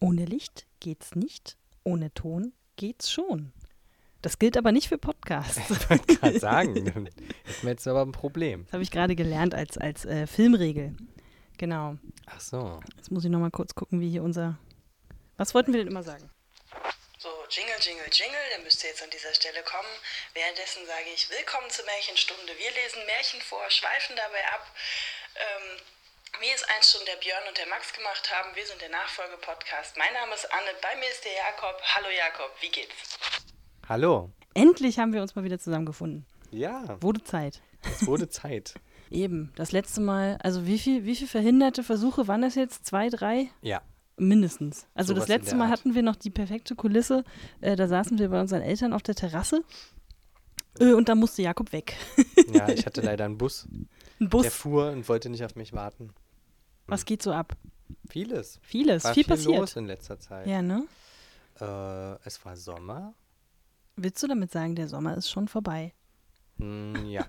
Ohne Licht geht's nicht, ohne Ton geht's schon. Das gilt aber nicht für Podcasts. Ich wollte gerade sagen, hätten wir jetzt aber ein Problem. Das habe ich gerade gelernt als, als äh, Filmregel. Genau. Ach so. Jetzt muss ich noch mal kurz gucken, wie hier unser. Was wollten wir denn immer sagen? So, Jingle, Jingle, Jingle, der müsste jetzt an dieser Stelle kommen. Währenddessen sage ich Willkommen zur Märchenstunde. Wir lesen Märchen vor, schweifen dabei ab. Ähm, wie es einst schon der Björn und der Max gemacht haben, wir sind der Nachfolge-Podcast. Mein Name ist Anne, bei mir ist der Jakob. Hallo Jakob, wie geht's? Hallo. Endlich haben wir uns mal wieder zusammengefunden. Ja, Wurde Zeit. es wurde Zeit. Eben. Das letzte Mal, also wie viel, wie viel verhinderte Versuche waren das jetzt? Zwei, drei? Ja. Mindestens. Also Sowas das letzte Mal Art. hatten wir noch die perfekte Kulisse. Äh, da saßen wir bei unseren Eltern auf der Terrasse. Äh, und da musste Jakob weg. Ja, ich hatte leider einen Bus. Ein Bus. Der fuhr und wollte nicht auf mich warten. Was geht so ab? Vieles. Vieles. War viel viel passiert. los in letzter Zeit. Ja, ne? Äh, es war Sommer. Willst du damit sagen, der Sommer ist schon vorbei? Hm, ja,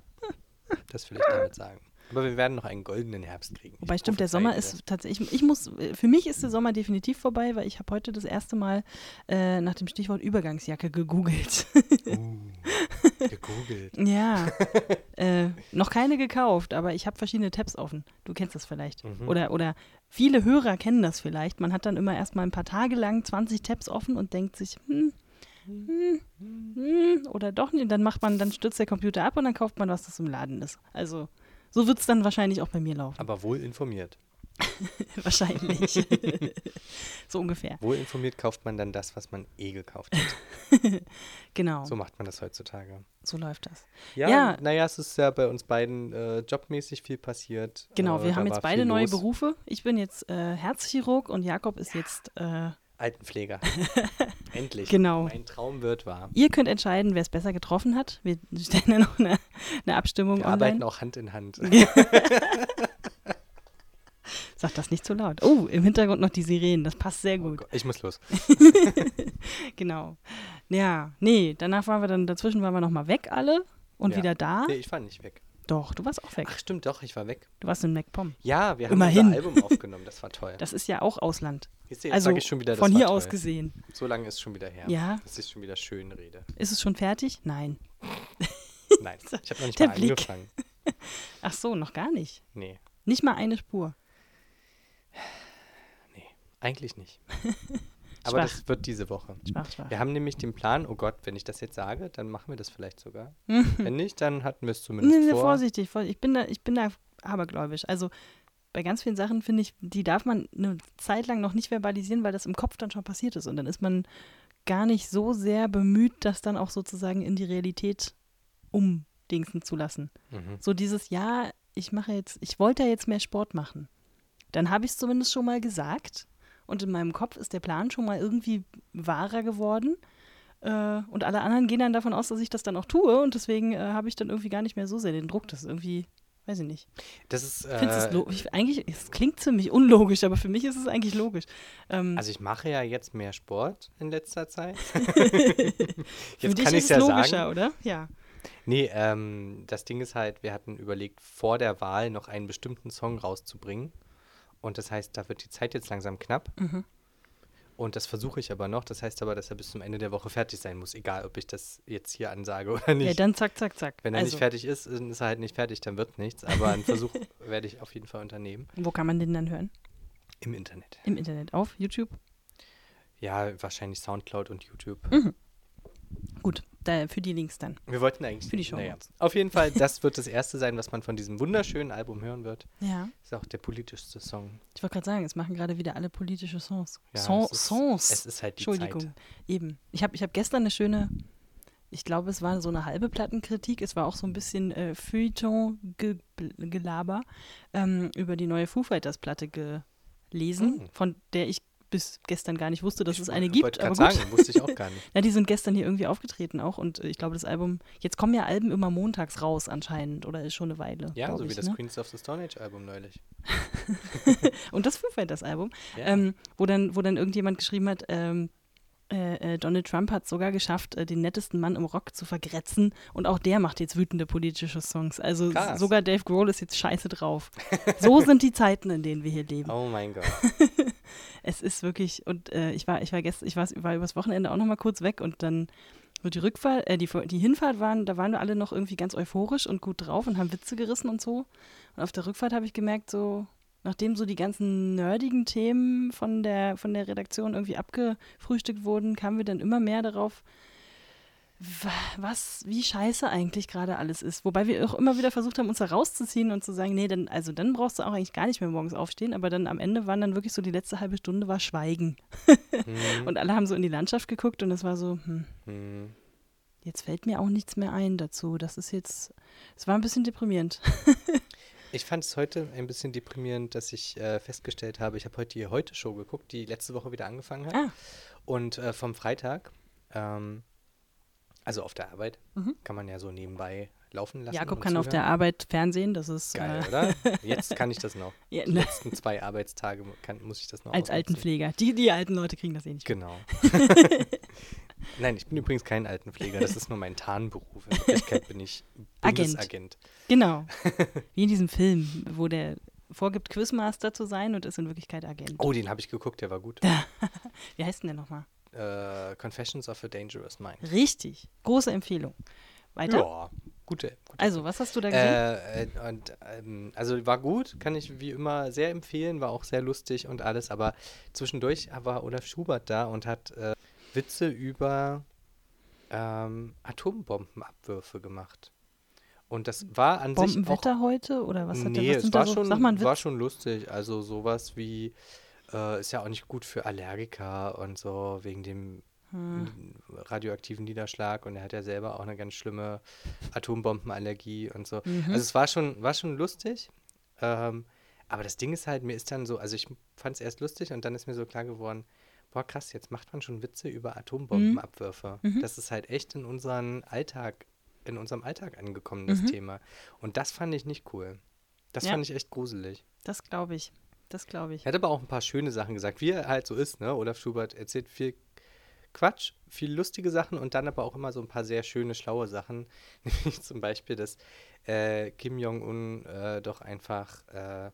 das will ich damit sagen. Aber wir werden noch einen goldenen Herbst kriegen. Ich Wobei stimmt, der Sommer ist tatsächlich, ich muss, für mich ist der Sommer definitiv vorbei, weil ich habe heute das erste Mal äh, nach dem Stichwort Übergangsjacke gegoogelt. Uh, gegoogelt. ja, äh, noch keine gekauft, aber ich habe verschiedene Tabs offen. Du kennst das vielleicht. Mhm. Oder, oder viele Hörer kennen das vielleicht. Man hat dann immer erstmal ein paar Tage lang 20 Tabs offen und denkt sich, hm, hm, hm, oder doch nicht. Und dann macht man, dann stürzt der Computer ab und dann kauft man, was das im Laden ist. Also so wird es dann wahrscheinlich auch bei mir laufen. Aber wohl informiert. Wahrscheinlich. so ungefähr. Wohl informiert kauft man dann das, was man eh gekauft hat. Genau, So so, macht man das heutzutage. läuft das. Ja, Ja. naja, es ist ja bei uns beiden äh, jobmäßig viel passiert. Genau, äh, wir haben jetzt beide neue los. Berufe. Ich bin jetzt äh, Herzchirurg und Jakob ist jetzt. Äh, Altenpfleger. Endlich. Genau. Mein Traum wird wahr. ihr könnt entscheiden, wer es besser getroffen hat. Wir stellen ja noch eine, eine Abstimmung Wir online. arbeiten auch Hand in Hand. Sag das nicht zu laut. Oh, im Hintergrund noch die Sirenen. Das passt sehr Oh gut. Gott, ich muss los. Genau. Ja, nee, danach waren wir dann, dazwischen waren wir nochmal weg alle und Ja. wieder da. Nee, ich war nicht weg. Doch, du warst auch weg. Ach, stimmt, doch, ich war weg. Du warst in MacPom. Ja, wir haben Immerhin. unser Album aufgenommen, das war toll. Das ist ja auch Ausland. Du, jetzt Also sag ich schon wieder, das von hier toll. aus gesehen. So lange ist schon wieder her. Ja. Dass ich schon wieder schön rede. Ist es schon fertig? Nein. Nein, ich habe noch nicht Der mal Blick. angefangen. Ach so, noch gar nicht. Nee, Nicht mal eine Spur. Eigentlich nicht. Aber Schwach. das wird diese Woche. Schwach, schwach. Wir haben nämlich den Plan, oh Gott, wenn ich das jetzt sage, dann machen wir das vielleicht sogar. Wenn nicht, dann hatten wir es zumindest Nee, nee, vor. vorsichtig, vorsichtig. Ich bin da, ich bin da abergläubisch. Also bei ganz vielen Sachen finde ich, die darf man eine Zeit lang noch nicht verbalisieren, weil das im Kopf dann schon passiert ist. Und dann ist man gar nicht so sehr bemüht, das dann auch sozusagen in die Realität umdingsen zu lassen. Mhm. So dieses, ja, ich mache jetzt, ich wollte ja jetzt mehr Sport machen. Dann habe ich es zumindest schon mal gesagt. Und in meinem Kopf ist der Plan schon mal irgendwie wahrer geworden. Äh, und alle anderen gehen dann davon aus, dass ich das dann auch tue. Und deswegen äh, habe ich dann irgendwie gar nicht mehr so sehr den Druck. Das ist irgendwie, weiß ich nicht. Das ist. Es Äh, lo- ich, eigentlich, es klingt ziemlich unlogisch, aber für mich ist es eigentlich logisch. Ähm, also ich mache ja jetzt mehr Sport in letzter Zeit. für jetzt dich kann ist ich es ja logischer, sagen. oder? Ja. Nee, ähm, das Ding ist halt, wir hatten überlegt, vor der Wahl noch einen bestimmten Song rauszubringen. Und das heißt, da wird die Zeit jetzt langsam knapp. Mhm. Und das versuche ich aber noch. Das heißt aber, dass er bis zum Ende der Woche fertig sein muss, egal ob ich das jetzt hier ansage oder nicht. Ja, dann zack, zack, zack. Wenn er also, nicht fertig ist, dann ist er halt nicht fertig, dann wird nichts. Aber einen Versuch werde ich auf jeden Fall unternehmen. wo kann man den dann hören? Im Internet. Im Internet, auf YouTube? Ja, wahrscheinlich Soundcloud und YouTube. Gut, da, für die Links dann. Wir wollten eigentlich. Für die naja. Shownotes. Auf jeden Fall, das wird das erste sein, was man von diesem wunderschönen Album hören wird. Ja. Ist auch der politischste Song. Ich wollte gerade sagen, es machen gerade wieder alle politische Songs. Ja, Son es ist- Songs. Es ist halt die Entschuldigung. Zeit. Eben. Ich habe ich hab gestern eine schöne, ich glaube, es war so eine halbe Plattenkritik. Es war auch so ein bisschen äh, Feuilleton-Gelaber ähm, über die neue Foo Fighters-Platte gelesen, Mm. von der ich bis gestern gar nicht wusste, dass es eine Ich gibt. Aber gut. sagen, wusste ich auch gar nicht. Ja, die sind gestern hier irgendwie aufgetreten auch und äh, ich glaube, das Album, jetzt kommen ja Alben immer montags raus anscheinend oder ist schon eine Weile. Ja, so wie ich, das ne? Queens of the Stone Age Album neulich. Und das Foo Fighters Album, Ja. ähm, wo, dann, wo dann irgendjemand geschrieben hat, ähm, äh, äh, Donald Trump hat es sogar geschafft, äh, den nettesten Mann im Rock zu vergrätzen. Und auch der macht jetzt wütende politische Songs. Also Krass. sogar Dave Grohl ist jetzt scheiße drauf. so sind die Zeiten, in denen wir hier leben. Oh mein Gott. Es ist wirklich, und äh, ich war, ich war gestern, ich war, war übers Wochenende auch noch mal kurz weg und dann die Rückfahrt, äh, die, die Hinfahrt waren, da waren wir alle noch irgendwie ganz euphorisch und gut drauf und haben Witze gerissen und so. Und auf der Rückfahrt habe ich gemerkt, so, nachdem so die ganzen nerdigen Themen von der, von der Redaktion irgendwie abgefrühstückt wurden, kamen wir dann immer mehr darauf, wa- was, wie scheiße eigentlich gerade alles ist. Wobei wir auch immer wieder versucht haben, uns da rauszuziehen und zu sagen, nee, dann, also dann brauchst du auch eigentlich gar nicht mehr morgens aufstehen, aber dann am Ende waren dann wirklich so die letzte halbe Stunde war Schweigen. Hm, Und alle haben so in die Landschaft geguckt und es war so, hm, hm. jetzt fällt mir auch nichts mehr ein dazu. Das ist jetzt, es war ein bisschen deprimierend. Ich fand es heute ein bisschen deprimierend, dass ich äh, festgestellt habe, ich habe heute die Heute-Show geguckt, die letzte Woche wieder angefangen hat. Ah. Und äh, vom Freitag, ähm, also auf der Arbeit, Mhm. kann man ja so nebenbei laufen lassen. Jakob kann auf der zuhören. Arbeit Fernsehen, das ist Geil, äh, oder? Jetzt kann ich das noch. ja, Die ne, letzten zwei Arbeitstage kann, muss ich das noch als. Altenpfleger. Die, die alten Leute kriegen das eh nicht. Genau. Nein, ich bin übrigens kein Altenpfleger, das ist nur mein Tarnberuf. In Wirklichkeit bin ich Agent. Bundesagent. Genau. Wie in diesem Film, wo der vorgibt, Quizmaster zu sein und ist in Wirklichkeit Agent. Oh, den habe ich geguckt, der war gut. Wie heißt denn der nochmal? Äh, Confessions of a Dangerous Mind. Richtig. Große Empfehlung. Weiter? Ja, gute. gute Also, was hast du da gesehen? Äh, äh, und, ähm, also war gut, kann ich wie immer sehr empfehlen, war auch sehr lustig und alles, aber zwischendurch war Olaf Schubert da und hat äh, Witze über ähm, Atombombenabwürfe gemacht. Und das war an sich Bombenwetter heute? Oder was hat der, nee, was es war so? schon, Sag mal einen war schon lustig. Also sowas wie, äh, ist ja auch nicht gut für Allergiker und so, wegen dem Hm. radioaktiven Niederschlag und er hat ja selber auch eine ganz schlimme Atombombenallergie und so. Mhm. Also es war schon, war schon lustig. Ähm, aber das Ding ist halt, mir ist dann so, also ich fand es erst lustig und dann ist mir so klar geworden, boah krass, jetzt macht man schon Witze über Atombombenabwürfe. Mhm. Das ist halt echt in unseren Alltag, in unserem Alltag angekommen, das Mhm. Thema. Und das fand ich nicht cool. Das Ja. fand ich echt gruselig. Das glaube ich. Das glaube ich. Er hat aber auch ein paar schöne Sachen gesagt, wie er halt so ist, ne? Olaf Schubert erzählt viel Quatsch, viel lustige Sachen und dann aber auch immer so ein paar sehr schöne, schlaue Sachen. Nämlich zum Beispiel, dass äh, Kim Jong-un äh, doch einfach, äh,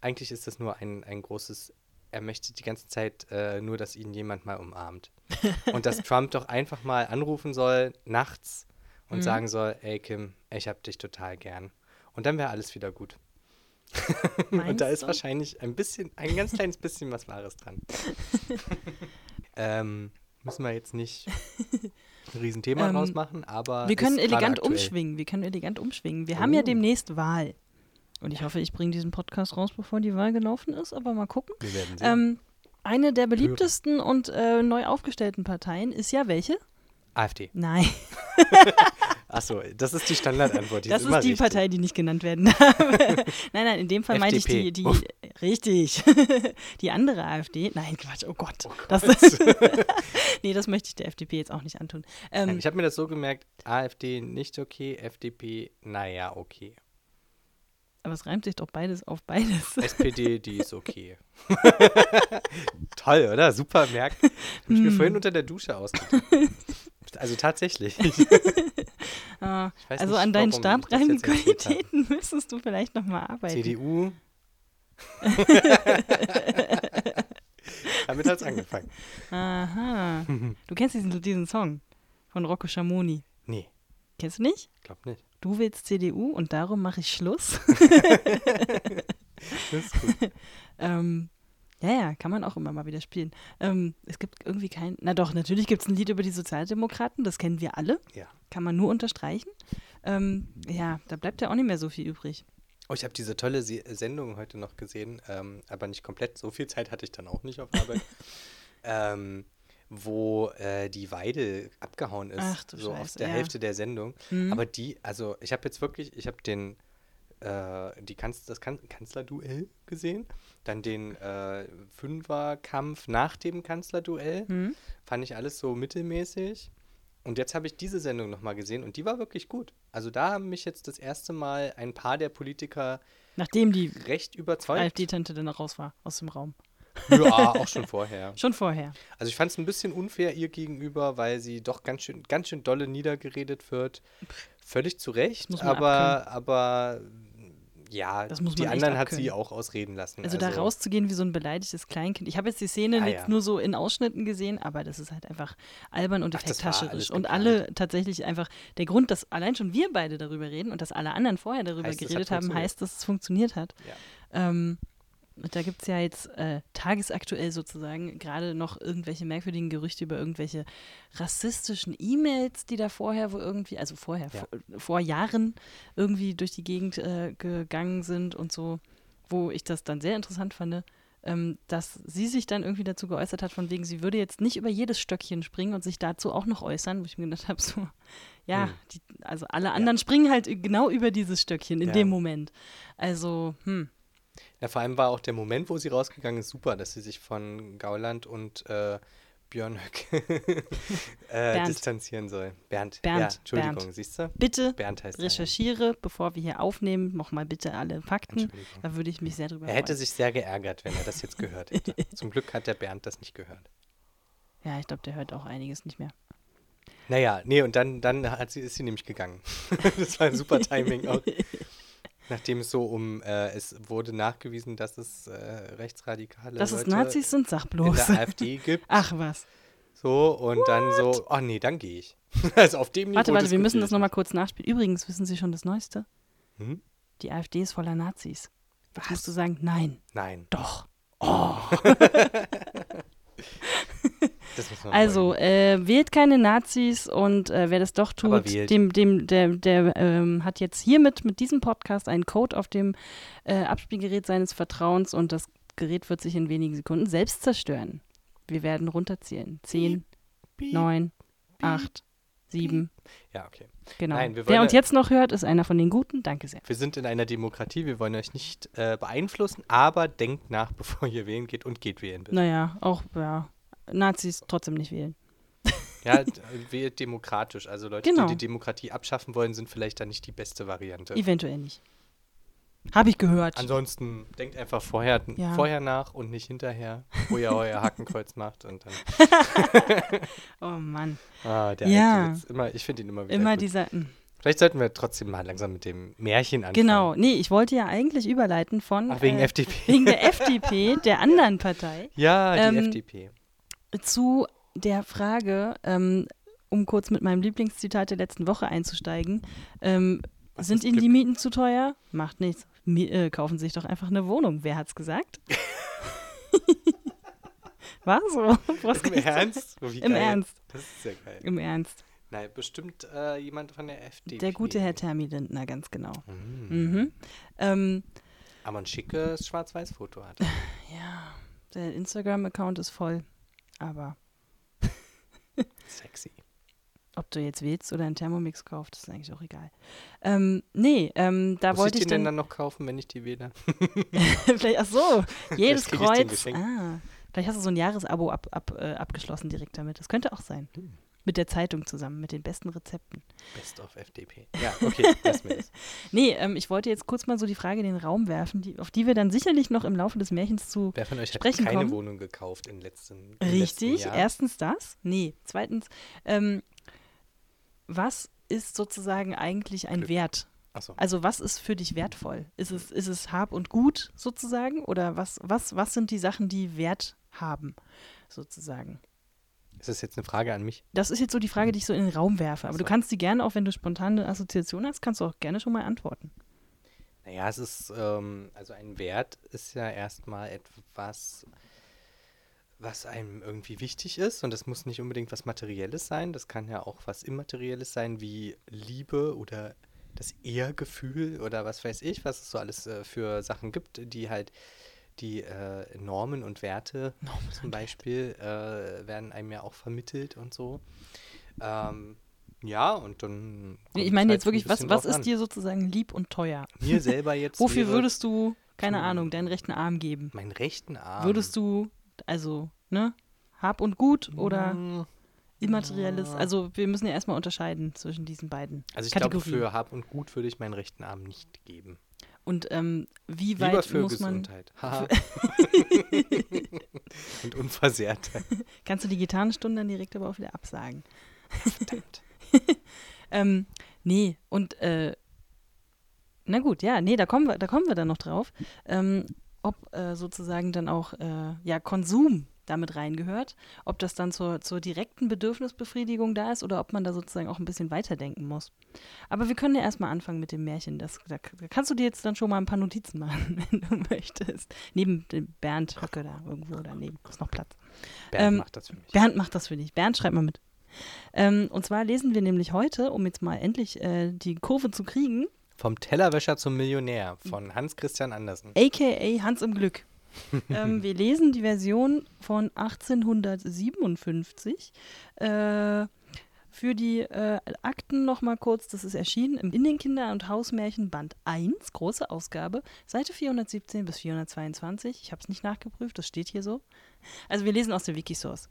eigentlich ist das nur ein, ein großes, er möchte die ganze Zeit äh, nur, dass ihn jemand mal umarmt. und dass Trump doch einfach mal anrufen soll, nachts, und Mhm. sagen soll, ey Kim, ich hab dich total gern. Und dann wäre alles wieder gut. Und da ist du? wahrscheinlich ein bisschen, ein ganz kleines bisschen was Wahres dran. ähm, müssen wir jetzt nicht ein Riesenthema Ähm, draus machen, aber. Wir können elegant umschwingen. Wir können elegant umschwingen. Wir haben ja Oh. demnächst Wahl. Und ich hoffe, ich bringe diesen Podcast raus, bevor die Wahl gelaufen ist, aber mal gucken. Wir werden sehen. Ähm, eine der beliebtesten und äh, neu aufgestellten Parteien ist ja welche? AfD. Nein, Achso, das ist die Standardantwort. Die das ist, ist die richtig. Partei, die nicht genannt werden darf. nein, nein, in dem Fall meinte ich die, die Uff. richtig, die andere AfD. Nein, Quatsch, oh Gott. Das, nee, das möchte ich der FDP jetzt auch nicht antun. Ähm, ich habe mir das so gemerkt: AfD nicht okay, FDP, naja, okay. Aber es reimt sich doch beides auf beides. SPD, die ist okay. Toll, oder? Super merk. Hab ich mir Hm. vorhin unter der Dusche ausgedacht. Also tatsächlich. Ah, Ich also nicht, an deinen ich habe. Stabreimqualitäten müsstest du vielleicht nochmal arbeiten. CDU. Damit hat es angefangen. Aha. Du kennst diesen, diesen Song von Rocco Schamoni. Nee, Kennst du nicht? glaub nicht. Du willst CDU und darum mache ich Schluss. Das ist gut. ähm, ja, ja, kann man auch immer mal wieder spielen. Ähm, es gibt irgendwie kein. Na doch, natürlich gibt es ein Lied über die Sozialdemokraten, das kennen wir alle. Ja. Kann man nur unterstreichen. Ähm, ja, da bleibt ja auch nicht mehr so viel übrig. Oh, ich habe diese tolle Se Sendung heute noch gesehen, ähm, aber nicht komplett. So viel Zeit hatte ich dann auch nicht auf Arbeit. ähm, wo äh, die Weide abgehauen ist. Ach so auf Scheiße, der ja. Hälfte der Sendung. Mhm. Aber die, also ich habe jetzt wirklich, ich habe den, äh, die Kanz das kan Kanzlerduell gesehen, dann den äh, Fünferkampf nach dem Kanzlerduell. Hm? Fand ich alles so mittelmäßig. Und jetzt habe ich diese Sendung nochmal gesehen und die war wirklich gut. Also da haben mich jetzt das erste Mal ein paar der Politiker Nachdem die recht überzeugt. AfD-Tante dann raus war aus dem Raum. Ja, auch schon vorher. Schon vorher. Also ich fand es ein bisschen unfair ihr gegenüber, weil sie doch ganz schön, ganz schön dolle niedergeredet wird. Völlig zu Recht, Muss man aber, aber ja, Das muss die anderen hat abkönnen. sie auch ausreden lassen. Also, da rauszugehen wie so ein beleidigtes Kleinkind. Ich habe jetzt die Szene Ah, jetzt ja. nur so in Ausschnitten gesehen, aber das ist halt einfach albern und effekthascherisch. Und alle tatsächlich einfach, der Grund, dass allein schon wir beide darüber reden und dass alle anderen vorher darüber Heißt, geredet haben, heißt, dass es funktioniert hat. Ja. Ähm, da gibt es ja jetzt äh, tagesaktuell sozusagen gerade noch irgendwelche merkwürdigen Gerüchte über irgendwelche rassistischen E-Mails, die da vorher, wo irgendwie, also vorher, Ja. vor, vor Jahren irgendwie durch die Gegend äh, gegangen sind und so, wo ich das dann sehr interessant fand, ähm, dass sie sich dann irgendwie dazu geäußert hat, von wegen, sie würde jetzt nicht über jedes Stöckchen springen und sich dazu auch noch äußern, wo ich mir gedacht habe, so, ja, Hm. die, also alle anderen springen halt genau über dieses Stöckchen in Ja. dem Moment. Also, hm. Ja, vor allem war auch der Moment, wo sie rausgegangen ist, super, dass sie sich von Gauland und äh, Björn Höck äh, distanzieren soll. Bernd. Bernd, Ja, Entschuldigung, Bernd. siehst du? Bitte Bernd heißt er. recherchiere, bevor wir hier aufnehmen, nochmal bitte alle Fakten. Da würde ich mich sehr drüber Er hätte freuen. sich sehr geärgert, wenn er das jetzt gehört hätte. Zum Glück hat der Bernd das nicht gehört. Ja, ich glaube, der hört auch einiges nicht mehr. Naja, nee, und dann, dann hat sie, ist sie nämlich gegangen. das war ein super Timing auch. Nachdem es so um, äh, es wurde nachgewiesen, dass es äh, rechtsradikale Dass es Leute Nazis sind, sag in bloß. der AfD gibt. Ach was. So, und dann so, oh nee, dann gehe ich. also auf dem Niveau Warte, warte, wir müssen das nochmal kurz nachspielen. Übrigens, wissen Sie schon das Neueste? Hm? Die AfD ist voller Nazis. Was musst du sagen? Nein, Nein, doch. man Also, äh, wählt keine Nazis und äh, wer das doch tut, dem, dem, der, der ähm, hat jetzt hiermit mit diesem Podcast einen Code auf dem äh, Abspielgerät seines Vertrauens und das Gerät wird sich in wenigen Sekunden selbst zerstören. Wir werden runterzählen. Zehn, Piep. neun, acht, sieben. Ja, okay. Genau. Nein, Wer uns jetzt noch hört, ist einer von den Guten. Danke sehr. Wir sind in einer Demokratie, wir wollen euch nicht äh, beeinflussen, aber denkt nach, bevor ihr wählen geht und geht wählen bitte. Naja, auch ja, Nazis trotzdem nicht wählen. Ja, wählt demokratisch. Also Leute, Genau. die die Demokratie abschaffen wollen, sind vielleicht dann nicht die beste Variante. Eventuell nicht. Habe ich gehört. Ansonsten denkt einfach vorher, Ja. vorher nach und nicht hinterher, wo ihr euer Hackenkreuz macht und dann. oh Mann. Ah, der Ja. alte. Immer, ich finde ihn immer wieder. Immer gut. dieser. hm. Vielleicht sollten wir trotzdem mal langsam mit dem Märchen anfangen. Genau. Nee, ich wollte ja eigentlich überleiten von. Ach, wegen äh, FDP. Wegen der FDP, der anderen Partei, Ja, die Ähm, FDP. Zu der Frage, ähm, um kurz mit meinem Lieblingszitat der letzten Woche einzusteigen. Ähm, sind Ihnen die? Mieten zu teuer? Macht nichts. Mi äh, kaufen Sie sich doch einfach eine Wohnung. Wer hat's gesagt? War so. Was Im Ernst? Oh, Im. Ernst. Das ist sehr geil. Im Ernst. Nein, bestimmt äh, jemand von der FDP. Der gute Herr Termi Lindner, ganz genau. Mm. Mhm. Ähm, Aber ein schickes Schwarz-Weiß-Foto hat. ja, der Instagram-Account ist voll. Aber Sexy. ob du jetzt willst oder einen Thermomix kaufst, ist eigentlich auch egal. Ähm, nee, ähm, da Muss wollte ich ich den denn dann. noch kaufen, wenn ich die wähle? vielleicht, ach so, jedes Kreuz. Ah, vielleicht hast du so ein Jahresabo ab, ab, äh, abgeschlossen direkt damit. Das könnte auch sein. Hm. Mit der Zeitung zusammen, mit den besten Rezepten. Best of FDP. Ja, okay, lass mir das. Nee, ähm, ich wollte jetzt kurz mal so die Frage in den Raum werfen, die, auf die wir dann sicherlich noch im Laufe des Märchens zu Wer von euch hat Sprechen keine kommen. Wohnung gekauft im letzten, im letzten Richtig, Jahr? erstens das. Nee, zweitens, ähm, was ist sozusagen eigentlich ein Glück. Wert? Achso. Also was ist für dich wertvoll? Ist es, ist es Hab und Gut sozusagen? Oder was, was, was sind die Sachen, die Wert haben sozusagen? Ist das jetzt eine Frage an mich? Das ist jetzt so die Frage, die ich so in den Raum werfe. Aber Ach du so. kannst die gerne, auch wenn du spontane Assoziation hast, kannst du auch gerne schon mal antworten. Naja, es ist, ähm, also ein Wert ist ja erstmal etwas, was einem irgendwie wichtig ist. Und das muss nicht unbedingt was Materielles sein. Das kann ja auch was Immaterielles sein, wie Liebe oder das Ehrgefühl oder was weiß ich, was es so alles äh, für Sachen gibt, die halt die äh, Normen und Werte zum Beispiel äh, werden einem ja auch vermittelt und so. Ähm, ja, und dann. Nee, ich meine halt jetzt wirklich, was, was ist an. dir sozusagen lieb und teuer? Mir selber jetzt. Wofür würdest du, keine Hm. Ahnung, deinen rechten Arm geben? Meinen rechten Arm. Würdest du, also, ne? Hab und Gut oder Mm, immaterielles? Also, wir müssen ja erstmal unterscheiden zwischen diesen beiden Also ich glaube, für Hab und Gut würde ich meinen rechten Arm nicht geben. Und ähm, wie Lieber weit für muss man. Gesundheit. Haha. Und Unversehrtheit. Kannst du die Gitarrenstunde dann direkt aber auch wieder absagen? Verdammt. Ähm, nee, und äh, na gut, ja, nee, da kommen wir, da kommen wir dann noch drauf. Ähm, ob äh, sozusagen dann auch äh, ja, Konsum damit reingehört, ob das dann zur, zur direkten Bedürfnisbefriedigung da ist oder ob man da sozusagen auch ein bisschen weiterdenken muss. Aber wir können ja erstmal anfangen mit dem Märchen. Das, da, da kannst du dir jetzt dann schon mal ein paar Notizen machen, wenn du möchtest. Neben dem Bernd Höcke da irgendwo daneben ist noch Platz. Bernd Ähm, macht das für mich. Bernd macht das für dich. Bernd, schreib mal mit. Ähm, und zwar lesen wir nämlich heute, um jetzt mal endlich äh, die Kurve zu kriegen, Vom Tellerwäscher zum Millionär von Hans Christian Andersen. aka Hans im Glück. ähm, wir lesen die Version von 1857. Äh, für die äh, Akten nochmal kurz, das ist erschienen im In den Kinder- und Hausmärchen Band 1, große Ausgabe, Seite 417 bis 422. Ich habe es nicht nachgeprüft, das steht hier so. Also wir lesen aus der Wikisource.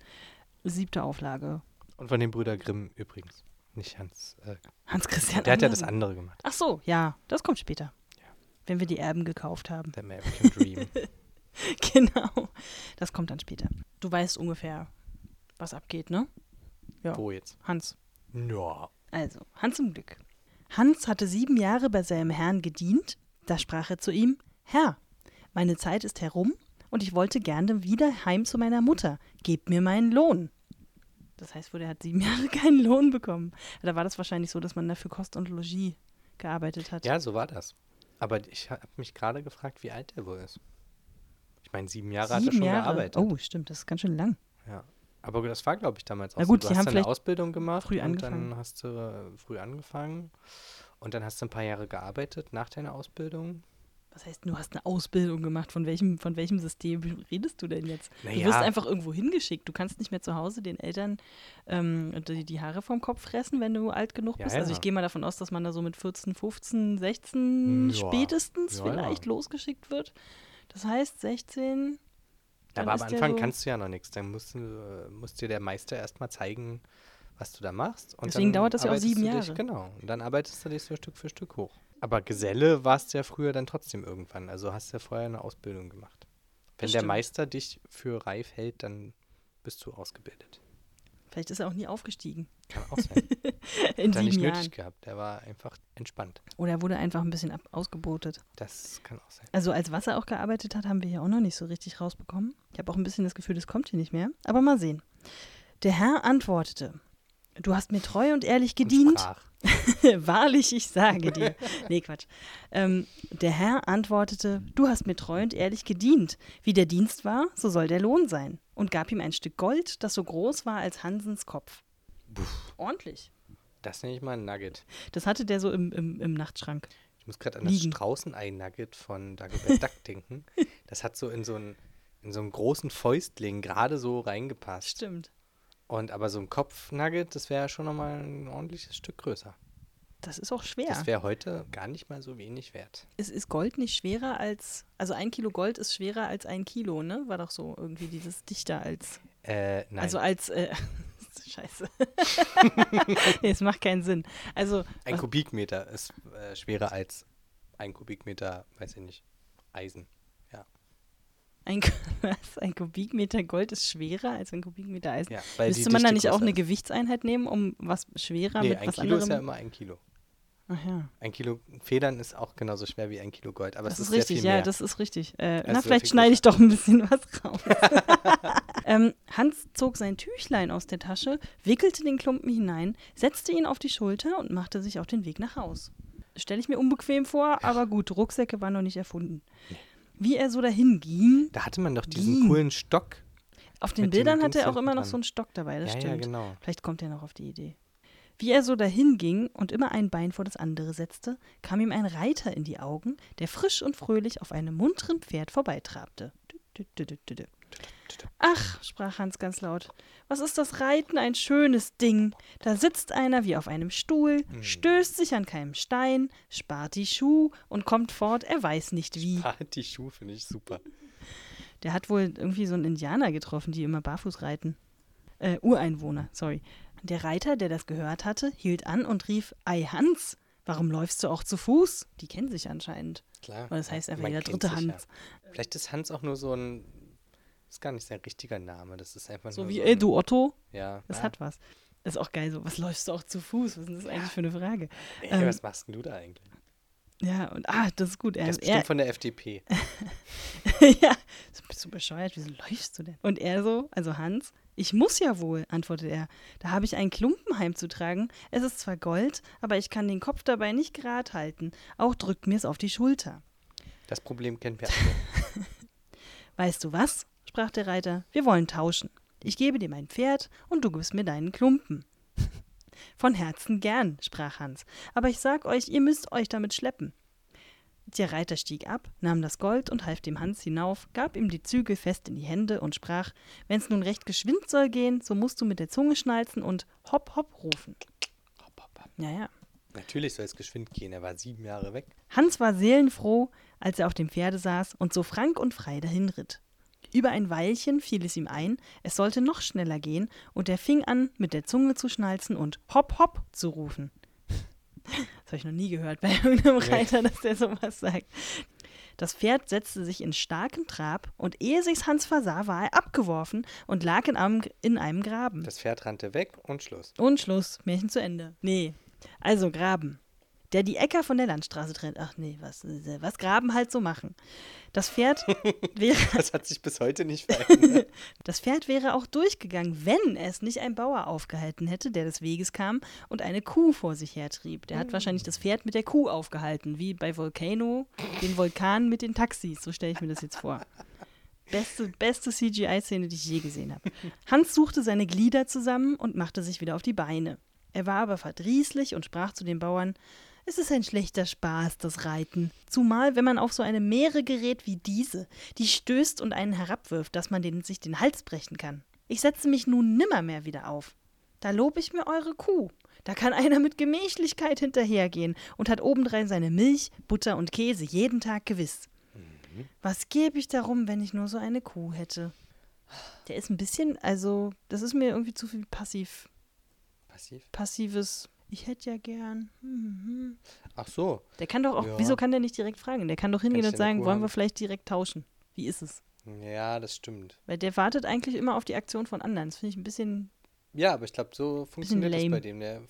Siebte Auflage. Und von den Brüder Grimm übrigens. Nicht Hans. Äh, Hans Christian der hat ja das Andersen. andere gemacht. Ach so, ja, das kommt später. Ja. Wenn wir die Erben gekauft haben. The American Dream. genau. Das kommt dann später. Du weißt ungefähr, was abgeht, ne? Ja. Wo jetzt? Hans. Ja. Also, Hans im Glück. Hans hatte sieben Jahre bei seinem Herrn gedient. Da sprach er zu ihm: Herr, meine Zeit ist herum und ich wollte gerne wieder heim zu meiner Mutter. Gebt mir meinen Lohn. Das heißt wohl, er hat sieben Jahre keinen Lohn bekommen. Da war das wahrscheinlich so, dass man dafür Kost und Logis gearbeitet hat. Ja, so war das. Aber ich habe mich gerade gefragt, wie alt er wohl ist. Ich meine, sieben Jahre hat er sieben schon Jahre. gearbeitet. Oh, stimmt, das ist ganz schön lang. Ja. Aber das war, glaube ich, damals auch Na gut, so. Du hast haben eine vielleicht Ausbildung gemacht früh und angefangen. dann hast du äh, früh angefangen und dann hast du ein paar Jahre gearbeitet nach deiner Ausbildung. Was heißt, du hast eine Ausbildung gemacht? Von welchem, von welchem System redest du denn jetzt? Du Naja. wirst einfach irgendwo hingeschickt. Du kannst nicht mehr zu Hause den Eltern ähm, die, die Haare vom Kopf fressen, wenn du alt genug Ja, bist. Also ja. ich gehe mal davon aus, dass man da so mit 14, 15, 16 Ja. spätestens Ja, ja. vielleicht losgeschickt wird. Das heißt 16. dann aber am Anfang so, kannst du ja noch nichts. Dann musst, du, äh, muss dir der Meister erstmal zeigen, was du da machst. Und Deswegen dann dauert das ja auch sieben du dich, Jahre. Genau. Und dann arbeitest du dich so Stück für Stück hoch. Aber Geselle warst du ja früher dann trotzdem irgendwann. Also hast du ja vorher eine Ausbildung gemacht. Wenn der. Meister dich für reif hält, dann bist du ausgebildet. Vielleicht ist er auch nie aufgestiegen. Kann auch sein. In Hat er nicht sieben nötig Jahren. gehabt. Der war einfach entspannt. Oder er wurde einfach ein bisschen ab ausgebotet. Das kann auch sein. Also als was er auch gearbeitet hat, haben wir hier auch noch nicht so richtig rausbekommen. Ich habe auch ein bisschen das Gefühl, das kommt hier nicht mehr. Aber mal sehen. Der Herr antwortete, du hast mir treu und ehrlich Und gedient. sprach. Wahrlich, ich sage dir. Nee, Quatsch. Ähm, der Herr antwortete, du hast mir treu und ehrlich gedient. Wie der Dienst war, so soll der Lohn sein. Und gab ihm ein Stück Gold, das so groß war als Hansens Kopf. Ordentlich. Das nenne ich mal ein Nugget. Das hatte der so im, im, im Nachtschrank. Ich muss gerade an das. Straußenei-Nugget von Dagobert Duck denken. Das hat so in so einen, in so einen großen Fäustling gerade so reingepasst. Stimmt. Und aber so ein Kopfnugget, das wäre ja schon nochmal ein ordentliches Stück größer. Das ist auch schwer. Das wäre heute gar nicht mal so wenig wert. Ist, ist Gold nicht schwerer als, also ein Kilo Gold ist schwerer als ein Kilo, ne? War doch so irgendwie dieses dichter als, Äh, nein. also als, äh, scheiße. nee, es macht keinen Sinn. Also, ein was- Kubikmeter ist äh, schwerer als ein Kubikmeter, weiß ich nicht, Eisen. Ein, was, ein Kubikmeter Gold ist schwerer als ein Kubikmeter Eisen. Ja, Müsste man da nicht auch eine ist. Gewichtseinheit nehmen, um was schwerer Nee, mit ein was Kilo ist anderem? ja immer ein Kilo. Ach ja. Ein Kilo Federn ist auch genauso schwer wie ein Kilo Gold. Aber Das es ist ist, richtig, ja, das ist richtig. Äh, ist na, sehr vielleicht viel schneide ich doch ein bisschen was raus. ähm, Hans zog sein Tüchlein aus der Tasche, wickelte den Klumpen hinein, setzte ihn auf die Schulter und machte sich auf den Weg nach Haus. Stelle ich mir unbequem vor, aber gut, Rucksäcke waren noch nicht erfunden. Wie er so dahin ging, Da hatte man doch diesen Ging. coolen Stock. auf den Bildern hat Dings er auch immer noch so einen Stock dabei, das ja, stimmt. ja, genau. Vielleicht kommt er noch auf die Idee. Wie er so dahin ging und immer ein Bein vor das andere setzte, kam ihm ein Reiter in die Augen, der frisch und fröhlich auf einem munteren Pferd vorbeitrabte. Ach, sprach Hans ganz laut, was ist das Reiten ein schönes Ding. Da sitzt einer wie auf einem Stuhl, stößt sich an keinem Stein, spart die Schuh und kommt fort, er weiß nicht wie. Ah, die Schuhe finde ich super. Der hat wohl irgendwie so einen Indianer getroffen, die immer barfuß reiten. Äh, Ureinwohner, sorry. Der Reiter, der das gehört hatte, hielt an und rief: Ei Hans, Warum läufst du auch zu Fuß? Die kennen sich anscheinend. Klar. Weil das heißt einfach man jeder dritte sich ja. Hans. Vielleicht ist Hans auch nur so ein. Ist gar nicht sein richtiger Name. Das ist einfach So nur wie, so ey, ein- du Otto, Ja. das ah, hat was. Ist auch geil so. Was läufst du auch zu Fuß? Was ist das eigentlich für eine Frage? Ey, ähm, was machst denn du da eigentlich? Ja, und ah, das ist gut. Er, Das ist er, bestimmt von der FDP. ja, so bist du bescheuert, wieso läufst du denn? Und er so, also Hans, ich muss ja wohl, antwortet er. Da habe ich einen Klumpen heimzutragen. Es ist zwar Gold, aber ich kann den Kopf dabei nicht gerad halten. Auch drückt mir es auf die Schulter. Das Problem kennen wir alle. Weißt du was? Sprach der Reiter. Wir wollen tauschen. Ich gebe dir mein Pferd und du gibst mir deinen Klumpen. Von Herzen gern, sprach Hans. Aber ich sag euch, ihr müsst euch damit schleppen. Der Reiter stieg ab, nahm das Gold und half dem Hans hinauf, gab ihm die Zügel fest in die Hände und sprach: Wenn's nun recht geschwind soll gehen, so musst du mit der Zunge schnalzen und hopp hopp rufen. Hopp, hopp, hopp. Ja, ja. Natürlich soll es geschwind gehen. Er war sieben Jahre weg. Hans war seelenfroh, als er auf dem Pferde saß und so frank und frei dahinritt. Über ein Weilchen fiel es ihm ein, es sollte noch schneller gehen, und er fing an, mit der Zunge zu schnalzen und hopp hopp zu rufen. Das habe ich noch nie gehört bei irgendeinem Nee. Reiter, dass der sowas sagt. Das Pferd setzte sich in starken Trab, und ehe sich's Hans versah, war er abgeworfen und lag in einem, in einem Graben. Das Pferd rannte weg und Schluss. Und Schluss. Märchen zu Ende. Nee. Also Graben. Der die Äcker von der Landstraße trennt. Ach nee, was, äh, was Graben halt so machen. Das Pferd wäre, Das hat sich bis heute nicht verändert. das Pferd wäre auch durchgegangen, wenn es nicht ein Bauer aufgehalten hätte, der des Weges kam und eine Kuh vor sich hertrieb. Der hat wahrscheinlich das Pferd mit der Kuh aufgehalten, wie bei Volcano, den Vulkan mit den Taxis. So stelle ich mir das jetzt vor. Beste, beste CGI-Szene, die ich je gesehen habe. Hans suchte seine Glieder zusammen und machte sich wieder auf die Beine. Er war aber verdrießlich und sprach zu den Bauern: Es ist ein schlechter Spaß, das Reiten. Zumal, wenn man auf so eine Meere gerät wie diese, die stößt und einen herabwirft, dass man den, sich den Hals brechen kann. Ich setze mich nun nimmermehr wieder auf. Da lob ich mir eure Kuh. Da kann einer mit Gemächlichkeit hinterhergehen und hat obendrein seine Milch, Butter und Käse jeden Tag gewiss. Was gäbe ich darum, wenn ich nur so eine Kuh hätte? Der ist ein bisschen, also, das ist mir irgendwie zu viel passiv, Passiv. passives. Ich hätte ja gern. hm, hm. Ach so. Der kann doch auch, Ja. wieso kann der nicht direkt fragen? Der kann doch hingehen ich und sagen, wollen wir vielleicht direkt tauschen? Wie ist es? Ja, das stimmt. Weil der wartet eigentlich immer auf die Aktion von anderen. Das finde ich ein bisschen, Ja, aber ich glaube, so funktioniert das bei dem. Der,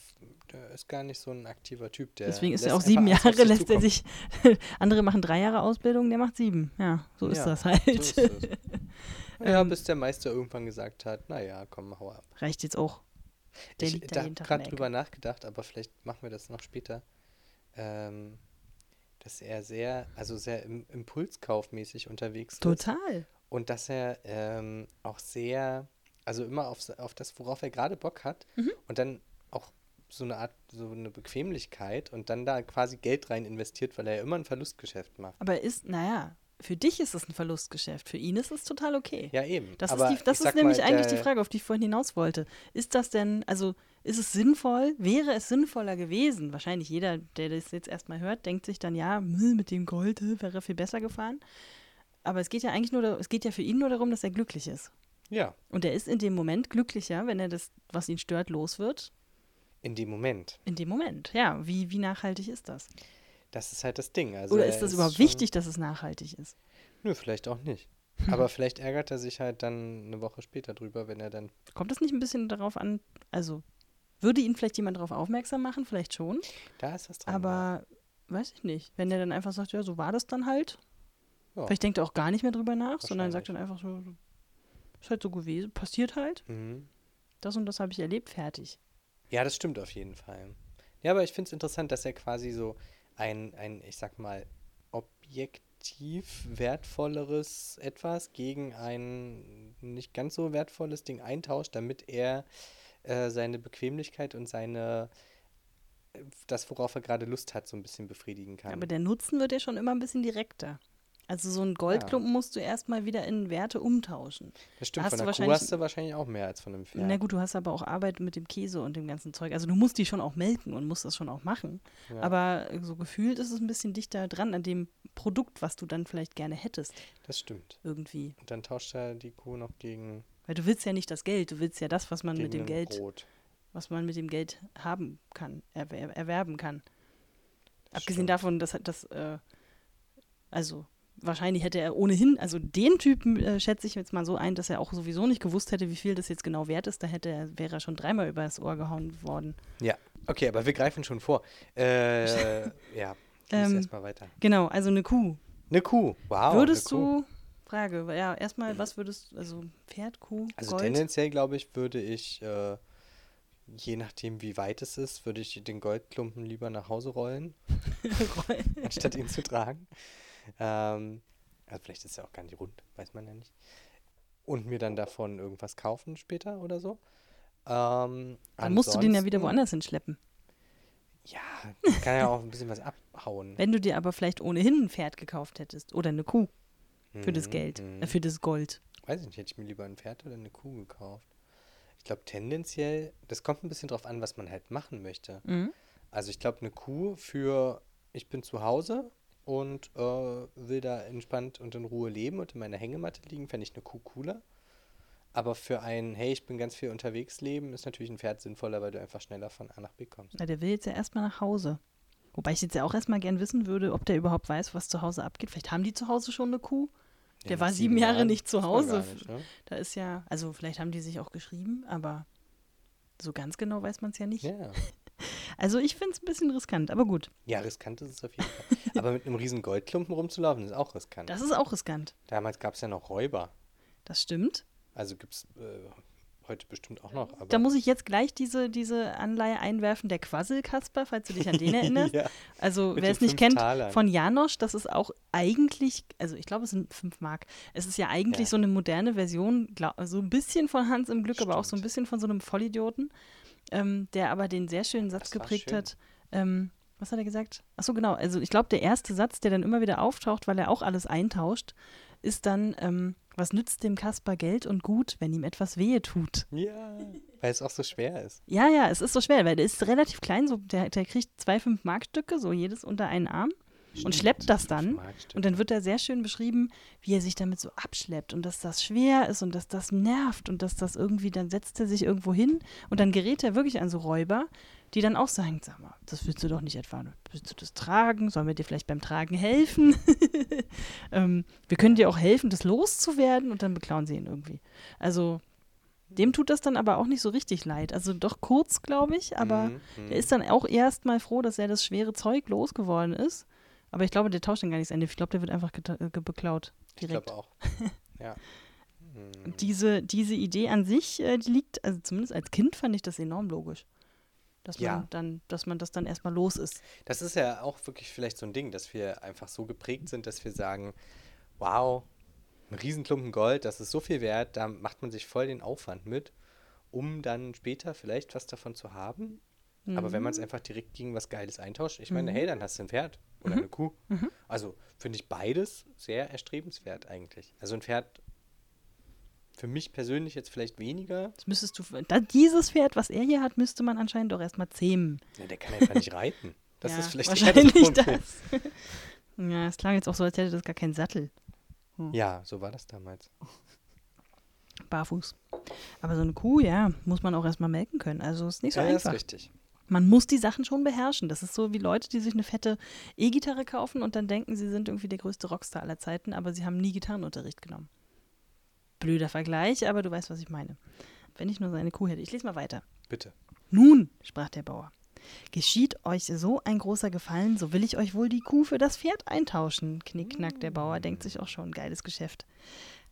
der ist gar nicht so ein aktiver Typ. Der deswegen ist er auch sieben Jahre, lässt er sich, andere machen drei Jahre Ausbildung, der macht sieben. Ja, so ist Ja, das halt. So ist es. ja, Ähm, bis der Meister irgendwann gesagt hat, naja, komm, hau ab. Reicht jetzt auch. Der ich liegt da da jeden Tag in gerade drüber nachgedacht, aber vielleicht machen wir das noch später. Ähm, dass er sehr, also sehr im, impulskaufmäßig unterwegs ist. Total. Und dass er ähm, auch sehr, also immer auf, auf das, worauf er gerade Bock hat Mhm. und dann auch so eine Art, so eine Bequemlichkeit und dann da quasi Geld rein investiert, weil er ja immer ein Verlustgeschäft macht. Aber ist, naja, für dich ist es ein Verlustgeschäft, für ihn ist es total okay. Ja, eben. Das Aber ist, die, das ist nämlich mal, eigentlich die Frage, auf die ich vorhin hinaus wollte. Ist das denn, also ist es sinnvoll? Wäre es sinnvoller gewesen? Wahrscheinlich jeder, der das jetzt erstmal hört, denkt sich dann, ja, mit dem Gold äh, wäre er viel besser gefahren. Aber es geht ja eigentlich nur, es geht ja für ihn nur darum, dass er glücklich ist. Ja, Und er ist in dem Moment glücklicher, wenn er das, was ihn stört, los wird. in dem Moment. In dem Moment. Ja, wie, wie nachhaltig ist das? Das ist halt das Ding. Also Oder er ist das überhaupt schon- wichtig, dass es nachhaltig ist? Nö, vielleicht auch nicht. Aber vielleicht ärgert er sich halt dann eine Woche später drüber, wenn er dann. Kommt es nicht ein bisschen darauf an, also würde ihn vielleicht jemand darauf aufmerksam machen? Vielleicht schon. Da ist was dran. ja. Aber weiß ich nicht. Wenn der dann einfach sagt, ja, so war das dann halt. Ja. Vielleicht denkt er auch gar nicht mehr drüber nach, sondern sagt dann einfach so, ist halt so gewesen, passiert halt. Mhm. Das und das habe ich erlebt, fertig. Ja, das stimmt auf jeden Fall. Ja, aber ich finde es interessant, dass er quasi so ein, ein, ich sag mal, objektiv wertvolleres etwas gegen ein nicht ganz so wertvolles Ding eintauscht, damit er äh, seine Bequemlichkeit und seine das, worauf er gerade Lust hat, so ein bisschen befriedigen kann. Aber der Nutzen wird ja schon immer ein bisschen direkter. Also so ein Goldklumpen musst du erstmal wieder in Werte umtauschen. das stimmt, hast von du der Kuh wahrscheinlich- hast du wahrscheinlich auch mehr als von einem Pferd. Na gut, du hast aber auch Arbeit mit dem Käse und dem ganzen Zeug. Also du musst die schon auch melken und musst das schon auch machen. Ja. Aber so gefühlt ist es ein bisschen dichter dran an dem Produkt, was du dann vielleicht gerne hättest, Das stimmt. irgendwie. Und dann tauscht er die Kuh noch gegen, Weil du willst ja nicht das Geld, du willst ja das, was man mit dem Geld, Brot. was man mit dem Geld haben kann, erwer erwerben kann. Abgesehen Stimmt. davon, dass das, äh, also wahrscheinlich hätte er ohnehin, also den Typen äh, schätze ich jetzt mal so ein, dass er auch sowieso nicht gewusst hätte, wie viel das jetzt genau wert ist. Da hätte er, wäre er schon dreimal übers Ohr gehauen worden. Ja, okay, aber wir greifen schon vor. Äh, ja, ähm, erstmal weiter. Genau, also eine Kuh. Eine Kuh, wow. würdest Kuh. du, Frage, ja, erstmal, was würdest du, also Pferd, Kuh, Also Gold? tendenziell, glaube ich, würde ich, äh, je nachdem wie weit es ist, würde ich den Goldklumpen lieber nach Hause rollen, anstatt ihn zu tragen. Ähm, also vielleicht ist er auch gar nicht rund, weiß man ja nicht. Und mir dann davon irgendwas kaufen später oder so. Ähm, Dann musst du den ja wieder woanders hinschleppen. Ja, kann ja auch ein bisschen was abhauen. Wenn du dir aber vielleicht ohnehin ein Pferd gekauft hättest oder eine Kuh für das Mhm, Geld, mhm. äh, für das Gold. Weiß ich nicht, hätte ich mir lieber ein Pferd oder eine Kuh gekauft. Ich glaube tendenziell, das kommt ein bisschen drauf an, was man halt machen möchte. Mhm. Also ich glaube, eine Kuh für, ich bin zu Hause und äh, will da entspannt und in Ruhe leben und in meiner Hängematte liegen, fände ich eine Kuh cooler. Aber für ein, hey, ich bin ganz viel unterwegs leben, ist natürlich ein Pferd sinnvoller, weil du einfach schneller von A nach B kommst. Na, der will jetzt ja erstmal nach Hause. Wobei ich jetzt ja auch erstmal gern wissen würde, ob der überhaupt weiß, was zu Hause abgeht. Vielleicht haben die zu Hause schon eine Kuh. Der Ja, war sieben Jahre Jahren nicht zu Hause. nicht, ne? Da ist ja, also vielleicht haben die sich auch geschrieben, aber so ganz genau weiß man es ja nicht. Ja. Also ich finde es ein bisschen riskant, aber gut. ja, riskant ist es auf jeden Fall. Aber mit einem riesen Goldklumpen rumzulaufen, ist auch riskant. Das ist auch riskant. Damals gab es ja noch Räuber. Das stimmt. Also gibt es äh, heute bestimmt auch noch. Da muss ich jetzt gleich diese, diese Anleihe einwerfen, der Quasselkasper, falls du dich an den erinnerst. ja. Also wer es nicht kennt, Talern. von Janosch, das ist auch eigentlich, also ich glaube, es sind fünf Mark. Es ist ja eigentlich Ja. so eine moderne Version, glaub, so ein bisschen von Hans im Glück, aber auch so ein Stimmt. bisschen von so einem Vollidioten, ähm, der aber den sehr schönen Satz Das geprägt schön. hat. Ähm, was hat er gesagt? Achso, genau. Also ich glaube, der erste Satz, der dann immer wieder auftaucht, weil er auch alles eintauscht, ist dann, ähm, was nützt dem Kasper Geld und Gut, wenn ihm etwas wehe tut? Ja, weil es auch so schwer ist. Ja, ja, es ist so schwer, weil der ist relativ klein, so, der, der kriegt zwei 5-Mark-Stücke, so jedes unter einen Arm und schleppt das dann. Markstücke. Und dann wird da sehr schön beschrieben, wie er sich damit so abschleppt und dass das schwer ist und dass das nervt und dass das irgendwie, dann setzt er sich irgendwo hin und dann gerät er wirklich an so Räuber, die dann auch sagen, sag mal, das willst du doch nicht etwa, willst du das tragen? Sollen wir dir vielleicht beim Tragen helfen? ähm, wir können dir auch helfen, das loszuwerden und dann beklauen sie ihn irgendwie. Also dem tut das dann aber auch nicht so richtig leid. Also doch kurz, glaube ich, aber Mhm, mhm. er ist dann auch erst mal froh, dass er das schwere Zeug losgeworden ist. Aber ich glaube, der tauscht dann gar nichts ein. Ich glaube, der wird einfach äh, beklaut. Ich Direkt. glaube auch. ja. Mhm. Diese, diese Idee an sich, äh, die liegt, also zumindest als Kind fand ich das enorm logisch. Dass man Ja. dann, dass man das dann erstmal los ist. Das ist ja auch wirklich vielleicht so ein Ding, dass wir einfach so geprägt sind, dass wir sagen, wow, ein Riesenklumpen Gold, das ist so viel wert, da macht man sich voll den Aufwand mit, um dann später vielleicht was davon zu haben. Aber wenn man es Mhm. einfach direkt gegen was Geiles eintauscht, ich meine, hey, dann hast du ein Pferd oder eine Kuh. Mhm. Also finde ich beides sehr erstrebenswert eigentlich. Also ein Pferd für mich persönlich jetzt vielleicht weniger. Das müsstest du, dieses Pferd, was er hier hat, müsste man anscheinend doch erstmal zähmen. Ja, der kann einfach nicht reiten. Das ja, ist vielleicht das wahrscheinlich Problem. das. ja, es klang jetzt auch so, als hätte das gar keinen Sattel. Ja, so war das damals. Barfuß. Aber so eine Kuh, ja, muss man auch erstmal melken können. Also ist nicht so ja, ist einfach. richtig. Man muss die Sachen schon beherrschen. Das ist so wie Leute, die sich eine fette E-Gitarre kaufen und dann denken, sie sind irgendwie der größte Rockstar aller Zeiten, aber sie haben nie Gitarrenunterricht genommen. Blöder Vergleich, aber du weißt, was ich meine. Wenn ich nur so eine Kuh hätte. Ich lese mal weiter. Bitte. Nun, sprach der Bauer, geschieht euch so ein großer Gefallen, so will ich euch wohl die Kuh für das Pferd eintauschen. Knickknack, der Bauer denkt sich auch schon, geiles Geschäft.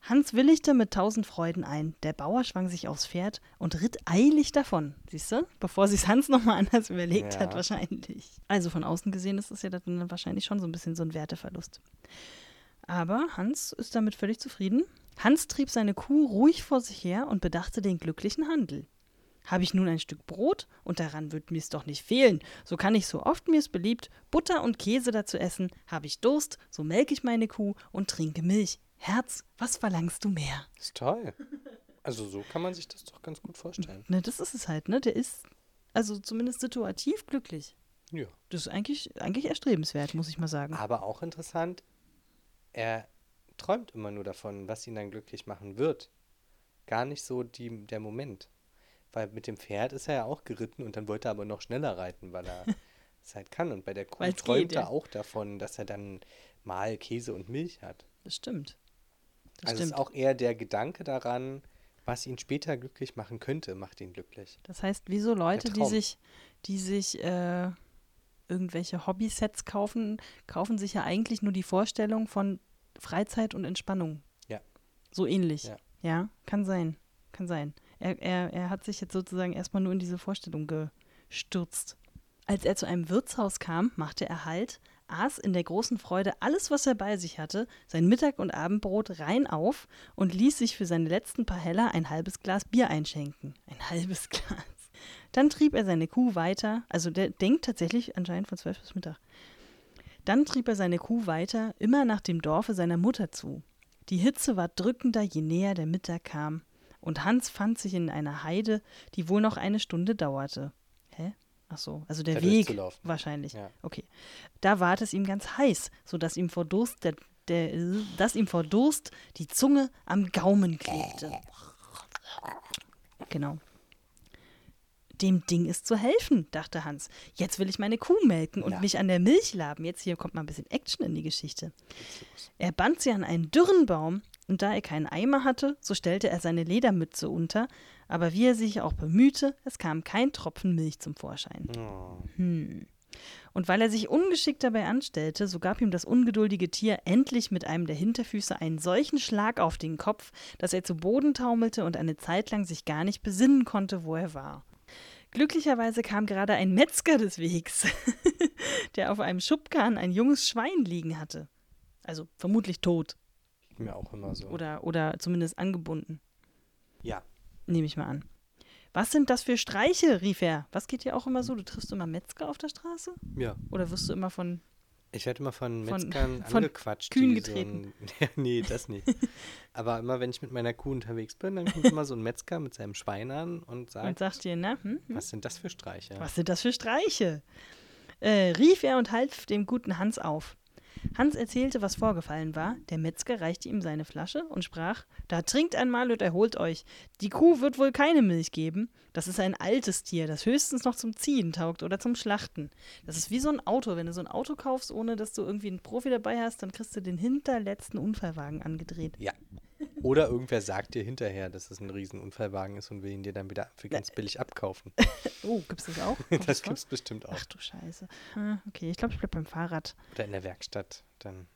Hans willigte mit tausend Freuden ein. Der Bauer schwang sich aufs Pferd und ritt eilig davon. Siehst du? Bevor sich Hans nochmal anders überlegt hat, Ja. wahrscheinlich. Also von außen gesehen ist das ja dann wahrscheinlich schon so ein bisschen so ein Werteverlust. Aber Hans ist damit völlig zufrieden. Hans trieb seine Kuh ruhig vor sich her und bedachte den glücklichen Handel. Habe ich nun ein Stück Brot und daran wird mir's doch nicht fehlen, so kann ich so oft mir's beliebt Butter und Käse dazu essen. Habe ich Durst, so melk ich meine Kuh und trinke Milch. Herz, was verlangst du mehr? Ist toll. Also so kann man sich das doch ganz gut vorstellen. Ne, das ist es halt, ne? Der ist also zumindest situativ glücklich. Ja. Das ist eigentlich, eigentlich erstrebenswert, muss ich mal sagen. Aber auch interessant, er träumt immer nur davon, was ihn dann glücklich machen wird. Gar nicht so die, der Moment. Weil mit dem Pferd ist er ja auch geritten und dann wollte er aber noch schneller reiten, weil er es halt kann. Und bei der Kuh Weil's träumt geht, ja. er auch davon, dass er dann mal Käse und Milch hat. Das stimmt. Das also stimmt. ist auch eher der Gedanke daran, was ihn später glücklich machen könnte, macht ihn glücklich. Das heißt, wieso Leute, die sich, die sich äh, irgendwelche Hobbysets kaufen, kaufen sich ja eigentlich nur die Vorstellung von Freizeit und Entspannung. Ja. So ähnlich. Ja. Ja, kann sein. Kann sein. Er, er, er hat sich jetzt sozusagen erstmal nur in diese Vorstellung gestürzt. Als er zu einem Wirtshaus kam, machte er Halt, aß in der großen Freude alles, was er bei sich hatte, sein Mittag- und Abendbrot rein auf und ließ sich für seine letzten paar Heller ein halbes Glas Bier einschenken. Ein halbes Glas. Dann trieb er seine Kuh weiter, also der denkt tatsächlich anscheinend von zwölf bis Mittag. Dann trieb er seine Kuh weiter, immer nach dem Dorfe seiner Mutter zu. Die Hitze war drückender, je näher der Mittag kam, und Hans fand sich in einer Heide, die wohl noch eine Stunde dauerte. Hä? Ach so, also der Da Weg wahrscheinlich. Ja. Okay. Da ward es ihm ganz heiß, so dass ihm vor Durst der, der, dass ihm vor Durst die Zunge am Gaumen klebte. Genau. Dem Ding ist zu helfen, dachte Hans. Jetzt will ich meine Kuh melken und Ja. mich an der Milch laben. Jetzt hier kommt mal ein bisschen Action in die Geschichte. Er band sie an einen dürren Baum, und da er keinen Eimer hatte, so stellte er seine Ledermütze unter, aber wie er sich auch bemühte, es kam kein Tropfen Milch zum Vorschein. Oh. Hm. Und weil er sich ungeschickt dabei anstellte, so gab ihm das ungeduldige Tier endlich mit einem der Hinterfüße einen solchen Schlag auf den Kopf, dass er zu Boden taumelte und eine Zeit lang sich gar nicht besinnen konnte, wo er war. Glücklicherweise kam gerade ein Metzger des Wegs, der auf einem Schubkarren ein junges Schwein liegen hatte. Also vermutlich tot Mir auch immer so. oder, oder zumindest angebunden, ja. nehme ich mal an. Was sind das für Streiche? rief er. Was geht dir auch immer so? Du triffst immer Metzger auf der Straße? Ja. Oder wirst du immer von. Ich werde immer von Von- Metzgern von angequatscht. Kühen die so ein- nee, das nicht. Aber immer, wenn ich mit meiner Kuh unterwegs bin, dann kommt immer so ein Metzger mit seinem Schwein an und sagt, Und sagt dir, na, hm, hm, was sind das für Streiche? was sind das für Streiche? Äh, rief er und half dem guten Hans auf. Hans erzählte, was vorgefallen war. Der Metzger reichte ihm seine Flasche und sprach: Da trinkt einmal und erholt euch. Die Kuh wird wohl keine Milch geben. Das ist ein altes Tier, das höchstens noch zum Ziehen taugt oder zum Schlachten. Das ist wie so ein Auto. Wenn du so ein Auto kaufst, ohne dass du irgendwie einen Profi dabei hast, dann kriegst du den hinterletzten Unfallwagen angedreht. Ja. Oder irgendwer sagt dir hinterher, dass es ein Riesenunfallwagen ist und will ihn dir dann wieder für ganz billig abkaufen. Oh, gibt's das auch? Kommt Das vor? gibt's bestimmt auch. Ach du Scheiße. Ah, Okay, ich glaube, ich bleib beim Fahrrad. Oder in der Werkstatt dann.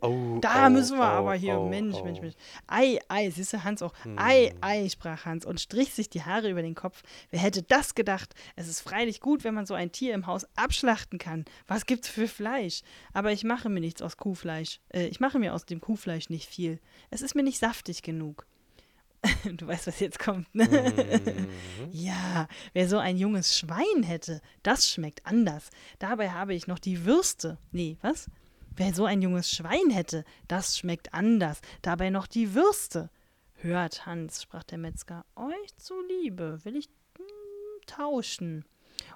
Oh, Da oh, müssen wir oh, aber hier, oh, Mensch, oh. Mensch, Mensch. Ei, ei, siehst du, Hans auch. Ei, Hm. ei, sprach Hans und strich sich die Haare über den Kopf. Wer hätte das gedacht? Es ist freilich gut, wenn man so ein Tier im Haus abschlachten kann. Was gibt's für Fleisch? Aber ich mache mir nichts aus Kuhfleisch. Äh, ich mache mir aus dem Kuhfleisch nicht viel. Es ist mir nicht saftig genug. du weißt, was jetzt kommt, ne? Mhm. Ja, wer so ein junges Schwein hätte, das schmeckt anders. Dabei habe ich noch die Würste. Nee, was? Wer so ein junges Schwein hätte, das schmeckt anders. Dabei noch die Würste. Hört, Hans, sprach der Metzger, euch zuliebe will ich hm, tauschen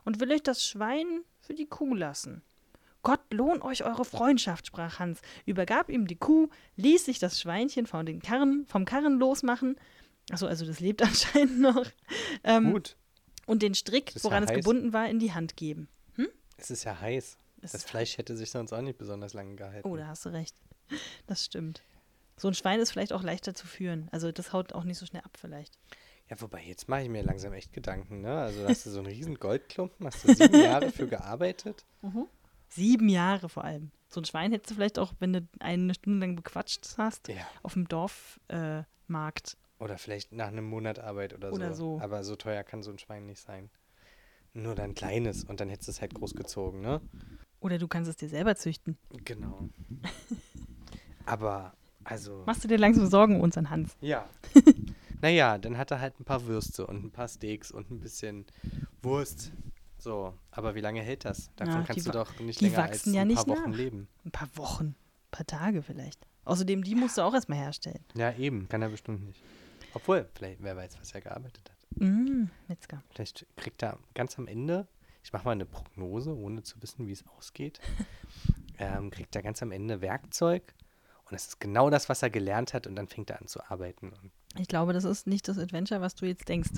und will euch das Schwein für die Kuh lassen. Gott lohn euch eure Freundschaft, sprach Hans, übergab ihm die Kuh, ließ sich das Schweinchen von den Karren, vom Karren losmachen. Achso, also das lebt anscheinend noch. Ähm, Gut, und den Strick, woran ja es heiß. gebunden war, in die Hand geben. es ist ja heiß. Das ist Fleisch hätte sich sonst auch nicht besonders lange gehalten. Oh, da hast du recht. Das stimmt. So ein Schwein ist vielleicht auch leichter zu führen. Also das haut auch nicht so schnell ab vielleicht. Ja, wobei, jetzt mache ich mir langsam echt Gedanken, ne? Also hast du so einen riesen Goldklumpen, hast du sieben Jahre für gearbeitet? Sieben Jahre vor allem. So ein Schwein hättest du vielleicht auch, wenn du eine Stunde lang bequatscht hast, Ja. auf dem Dorfmarkt. Äh. Oder vielleicht nach einem Monat Arbeit oder, Oder so. Aber so teuer kann so ein Schwein nicht sein. Nur dann kleines und dann hättest du es halt großgezogen, ne? Oder du kannst es dir selber züchten. Genau. Aber, also. Machst du dir langsam Sorgen um unseren Hans? Ja. naja, dann hat er halt ein paar Würste und ein paar Steaks und ein bisschen Wurst. So, aber wie lange hält das? Davon die kannst du doch nicht länger als ein ja nicht paar Wochen nach. leben. Ein paar Wochen, ein paar Tage vielleicht. Außerdem, die musst du auch erstmal herstellen. Ja, eben, kann er bestimmt nicht. Obwohl, vielleicht, wer weiß, was er gearbeitet hat. Mm, Metzger. Vielleicht kriegt er ganz am Ende, ich mache mal eine Prognose, ohne zu wissen, wie es ausgeht, ähm, kriegt er ganz am Ende Werkzeug und das ist genau das, was er gelernt hat und dann fängt er an zu arbeiten. Ich glaube, das ist nicht das Adventure, was du jetzt denkst.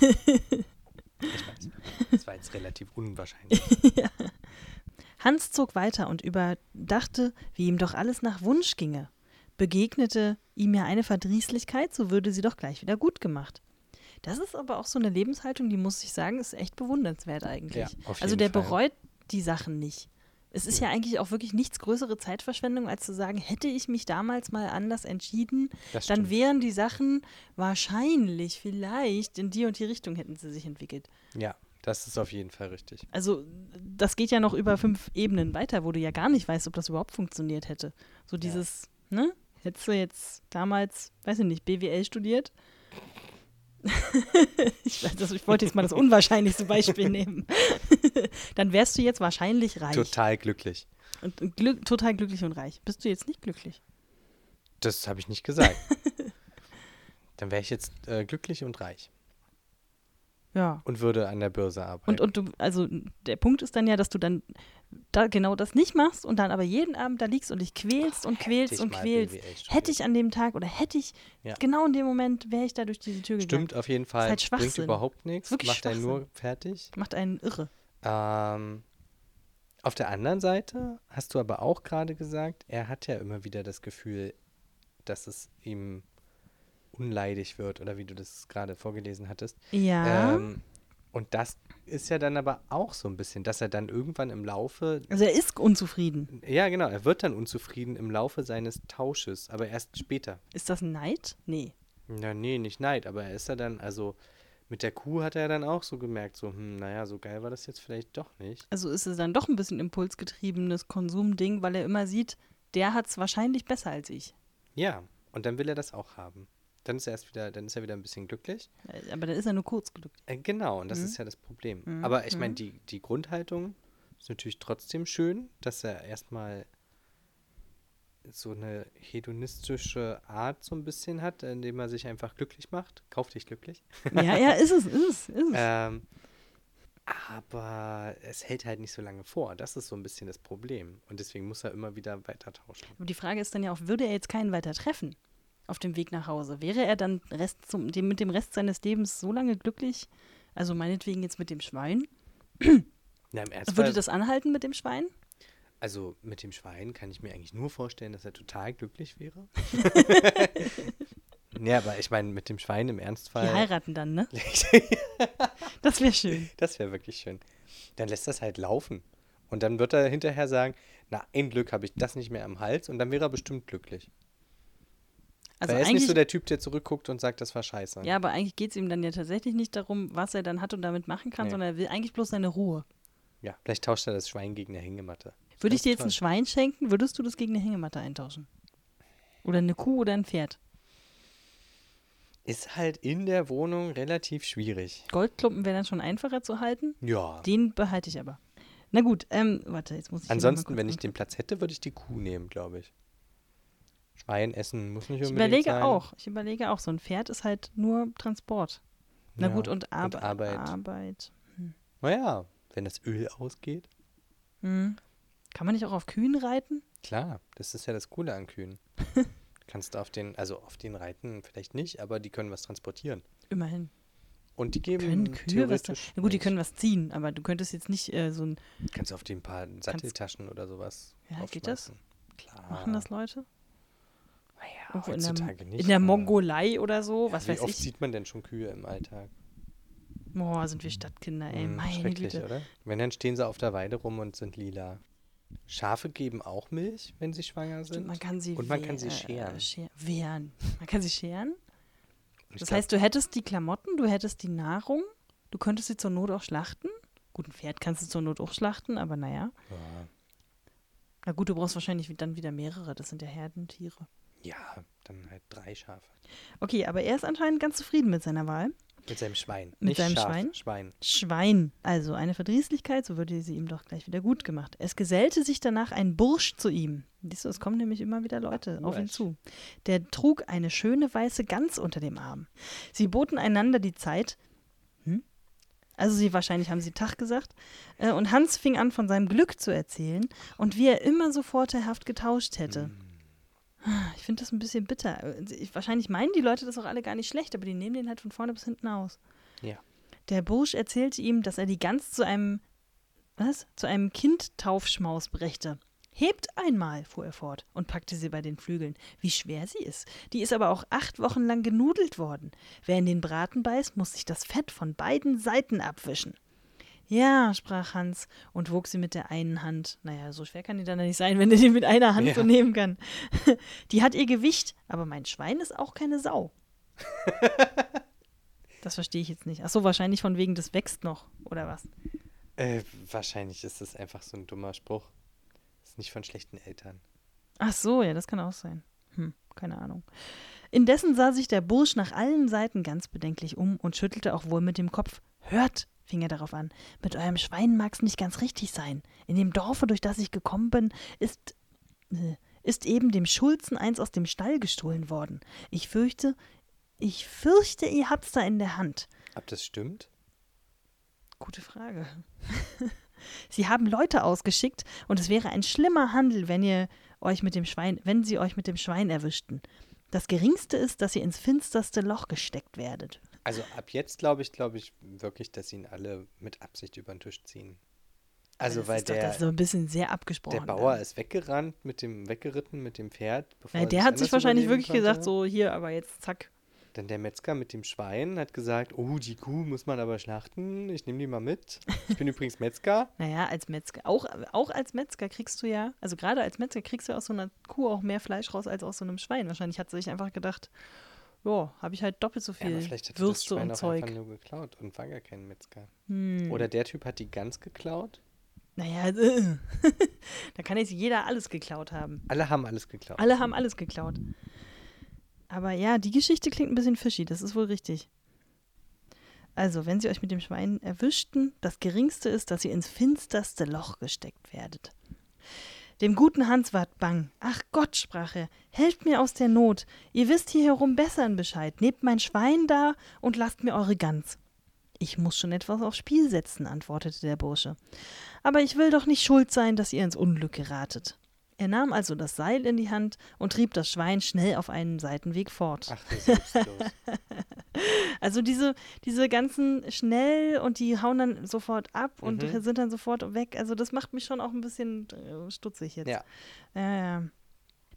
ich weiß. Das war jetzt relativ unwahrscheinlich. Hans zog weiter und überdachte, wie ihm doch alles nach Wunsch ginge. Begegnete ihm ja eine Verdrießlichkeit, so würde sie doch gleich wieder gut gemacht. Das ist aber auch so eine Lebenshaltung, die muss ich sagen, ist echt bewundernswert eigentlich. Ja, also der Fall. bereut die Sachen nicht. Es ist ja eigentlich auch wirklich nichts größere Zeitverschwendung, als zu sagen, hätte ich mich damals mal anders entschieden, dann wären die Sachen wahrscheinlich, vielleicht in die und die Richtung hätten sie sich entwickelt. Ja, das ist auf jeden Fall richtig. Also das geht ja noch über fünf Ebenen weiter, wo du ja gar nicht weißt, ob das überhaupt funktioniert hätte. So dieses, ne? Hättest du jetzt damals, weiß ich nicht, BWL studiert? ich, das, ich wollte jetzt mal das unwahrscheinlichste Beispiel nehmen. Dann wärst du jetzt wahrscheinlich reich. Total glücklich. Und, und glück, total glücklich und reich. Bist du jetzt nicht glücklich? Das habe ich nicht gesagt. Dann wäre ich jetzt äh, glücklich und reich Ja. und würde an der Börse arbeiten. Und, und du, also der Punkt ist dann ja, dass du dann da genau das nicht machst und dann aber jeden Abend da liegst und dich quälst und hätte quälst und quälst. Hätte ich an dem Tag oder hätte ich, Ja. genau in dem Moment wäre ich da durch diese Tür gegangen. Stimmt auf jeden Fall. halt Bringt überhaupt nichts. Ist wirklich Macht einen nur fertig. Macht einen irre. Ähm, auf der anderen Seite hast du aber auch gerade gesagt, er hat ja immer wieder das Gefühl, dass es ihm unleidig wird oder wie du das gerade vorgelesen hattest. Ja. Ähm, und das ist ja dann aber auch so ein bisschen, dass er dann irgendwann im Laufe, also er ist unzufrieden. ja genau, er wird dann unzufrieden im Laufe seines Tausches, aber erst später. Ist das Neid? Nee. Ja, nee, nicht Neid, aber er ist ja dann, also mit der Kuh hat er dann auch so gemerkt, so, hm, naja, so geil war das jetzt vielleicht doch nicht. Also ist es dann doch ein bisschen impulsgetriebenes Konsumding, weil er immer sieht, der hat es wahrscheinlich besser als ich. Ja, und dann will er das auch haben. Dann ist er erst wieder, dann ist er wieder ein bisschen glücklich. Äh, Aber dann ist er nur kurz glücklich. Äh, genau, und das Mhm. ist ja das Problem. Aber ich meine, die, die Grundhaltung ist natürlich trotzdem schön, dass er erstmal so eine hedonistische Art so ein bisschen hat, indem er sich einfach glücklich macht. Kauf dich glücklich. Ja, ja, ist es, ist es, ist es. Ähm, aber es hält halt nicht so lange vor. Das ist so ein bisschen das Problem. Und deswegen muss er immer wieder weiter tauschen. Aber die Frage ist dann ja auch, würde er jetzt keinen weiter treffen auf dem Weg nach Hause? Wäre er dann Rest zum, dem, mit dem Rest seines Lebens so lange glücklich? Also meinetwegen jetzt mit dem Schwein? Na, im Ernstfall, Würde das anhalten mit dem Schwein? also mit dem Schwein kann ich mir eigentlich nur vorstellen, dass er total glücklich wäre. ja, aber ich meine, mit dem Schwein im Die Ernstfall. heiraten dann, ne? Das wäre schön. Das wäre wirklich schön. Dann lässt das halt laufen. Und dann wird er hinterher sagen, na, ein Glück habe ich das nicht mehr am Hals und dann wäre er bestimmt glücklich. Also Weil er ist nicht so der Typ, der zurückguckt und sagt, das war scheiße. ja, aber eigentlich geht es ihm dann ja tatsächlich nicht darum, was er dann hat und damit machen kann, Nee. sondern er will eigentlich bloß seine Ruhe. Ja, vielleicht tauscht er das Schwein gegen eine Hängematte. Würde ich dir jetzt ein toll. Schwein schenken, würdest du das gegen eine Hängematte eintauschen? Oder eine Kuh oder ein Pferd? Ist halt in der Wohnung relativ schwierig. Goldklumpen wäre dann schon einfacher zu halten. Ja. Den behalte ich aber. Na gut, ähm, warte, jetzt muss ich. Ansonsten, wenn ich den Platz hätte, würde ich die Kuh nehmen, glaube ich. Schwein essen muss nicht Ich unbedingt überlege sein. auch. Ich überlege auch. So ein Pferd ist halt nur Transport. Na Ja, gut, und, Arbe und Arbeit. Arbeit. Naja, wenn das Öl ausgeht. Hm. Kann man nicht auch auf Kühen reiten? Klar, das ist ja das Coole an Kühen. Kannst auf den, also auf den reiten vielleicht nicht, aber die können was transportieren. Immerhin. Und die geben Können Kühe was? Na gut, die können was ziehen, aber du könntest jetzt nicht äh, so ein. Kannst du auf die ein paar Satteltaschen oder sowas Ja, geht das? Klar. Machen das Leute? Naja, Irgendwo in der, nicht. in der Mongolei oder so, Ja, was wie weiß oft ich. sieht man denn schon Kühe im Alltag? Boah, sind wir Stadtkinder, ey. Hm, Meine schrecklich, Güte. oder? Wenn, dann stehen sie auf der Weide rum und sind lila. Schafe geben auch Milch, wenn sie schwanger sind. Stimmt, man kann sie Und man kann sie scheren. Äh, scher wehren. Man kann sie scheren. Ich Das glaub, heißt, du hättest die Klamotten, du hättest die Nahrung, du könntest sie zur Not auch schlachten. Gut, ein Pferd kannst du zur Not auch schlachten, aber naja. ja, Na gut, du brauchst wahrscheinlich dann wieder mehrere, das sind ja Herdentiere. Ja, dann halt drei Schafe. Okay, aber er ist anscheinend ganz zufrieden mit seiner Wahl. Mit seinem Schwein. Mit Nicht seinem Schaf, Schwein? Schwein. Schwein. Also eine Verdrießlichkeit, so würde sie ihm doch gleich wieder gut gemacht. Es gesellte sich danach ein Bursch zu ihm. Siehst du, es kommen nämlich immer wieder Leute auf ihn zu. Der trug eine schöne weiße Gans unter dem Arm. Sie boten einander die Zeit. Hm? Also sie wahrscheinlich haben sie Tag gesagt. Äh, Und Hans fing an, von seinem Glück zu erzählen und wie er immer so vorteilhaft getauscht hätte. Mm. Ich finde das ein bisschen bitter. Äh, Ich, wahrscheinlich meinen die Leute das auch alle gar nicht schlecht, aber die nehmen den halt von vorne bis hinten aus. Ja. Der Bursch erzählte ihm, dass er die Gans zu einem, was? Zu einem Kindtaufschmaus brächte. Hebt einmal, fuhr er fort und packte sie bei den Flügeln. Wie schwer sie ist. Die ist aber auch acht Wochen lang genudelt worden. Wer in den Braten beißt, muss sich das Fett von beiden Seiten abwischen. Ja, sprach Hans und wog sie mit der einen Hand. Naja, so schwer kann die dann nicht sein, wenn er die mit einer Hand Ja. so nehmen kann. Die hat ihr Gewicht, aber mein Schwein ist auch keine Sau. das verstehe ich jetzt nicht. Ach so, wahrscheinlich von wegen, das wächst noch, oder was? Äh, wahrscheinlich ist das einfach so ein dummer Spruch. Ist nicht von schlechten Eltern. Ach so, ja, das kann auch sein. Hm, keine Ahnung. Indessen sah sich der Bursch nach allen Seiten ganz bedenklich um und schüttelte auch wohl mit dem Kopf. Hört, fing er darauf an, mit eurem Schwein mag's nicht ganz richtig sein. In dem Dorfe, durch das ich gekommen bin, ist, äh, ist eben dem Schulzen eins aus dem Stall gestohlen worden. Ich fürchte, ich fürchte, ihr habt's da in der Hand. Ob das stimmt? Gute Frage. sie haben Leute ausgeschickt und es wäre ein schlimmer Handel, wenn ihr euch mit dem Schwein, wenn sie euch mit dem Schwein erwischten. Das Geringste ist, dass ihr ins finsterste Loch gesteckt werdet. Also ab jetzt glaube ich, glaube ich wirklich, dass ihn alle mit Absicht über den Tisch ziehen. Also das weil ist doch, der, das ist so ein bisschen sehr abgesprochen. der Bauer dann. ist weggerannt mit dem weggeritten mit dem Pferd. Bevor Nein, er der hat sich wahrscheinlich wirklich gesagt, konnte. so hier, aber jetzt zack. Dann der Metzger mit dem Schwein hat gesagt, oh, die Kuh muss man aber schlachten. Ich nehme die mal mit. Ich bin übrigens Metzger. Naja, als Metzger, auch, auch als Metzger kriegst du ja, also gerade als Metzger kriegst du aus so einer Kuh auch mehr Fleisch raus als aus so einem Schwein. Wahrscheinlich hat sie sich einfach gedacht, ja, habe ich halt doppelt so Ja, viel vielleicht hat er das Würste Schwein und Zeug. einfach nur geklaut und war gar kein Metzger. Hm. Oder der Typ hat die Gans geklaut. Naja, äh, da kann jetzt jeder alles geklaut haben. Alle haben alles geklaut. Alle haben alles geklaut. Aber ja, die Geschichte klingt ein bisschen fishy, das ist wohl richtig. Also, wenn sie euch mit dem Schwein erwischten, das Geringste ist, dass ihr ins finsterste Loch gesteckt werdet. Dem guten Hans ward bang. Ach Gott, sprach er, helft mir aus der Not. Ihr wisst hier herum besser in Bescheid. Nehmt mein Schwein da und lasst mir eure Gans. Ich muss schon etwas aufs Spiel setzen, antwortete der Bursche. Aber ich will doch nicht schuld sein, dass ihr ins Unglück geratet. Er nahm also das Seil in die Hand und trieb das Schwein schnell auf einen Seitenweg fort. Ach, selbstlos. Also diese, diese ganzen schnell und die hauen dann sofort ab und Mhm. sind dann sofort weg. Also das macht mich schon auch ein bisschen äh, stutzig jetzt. ja. Ja, ja.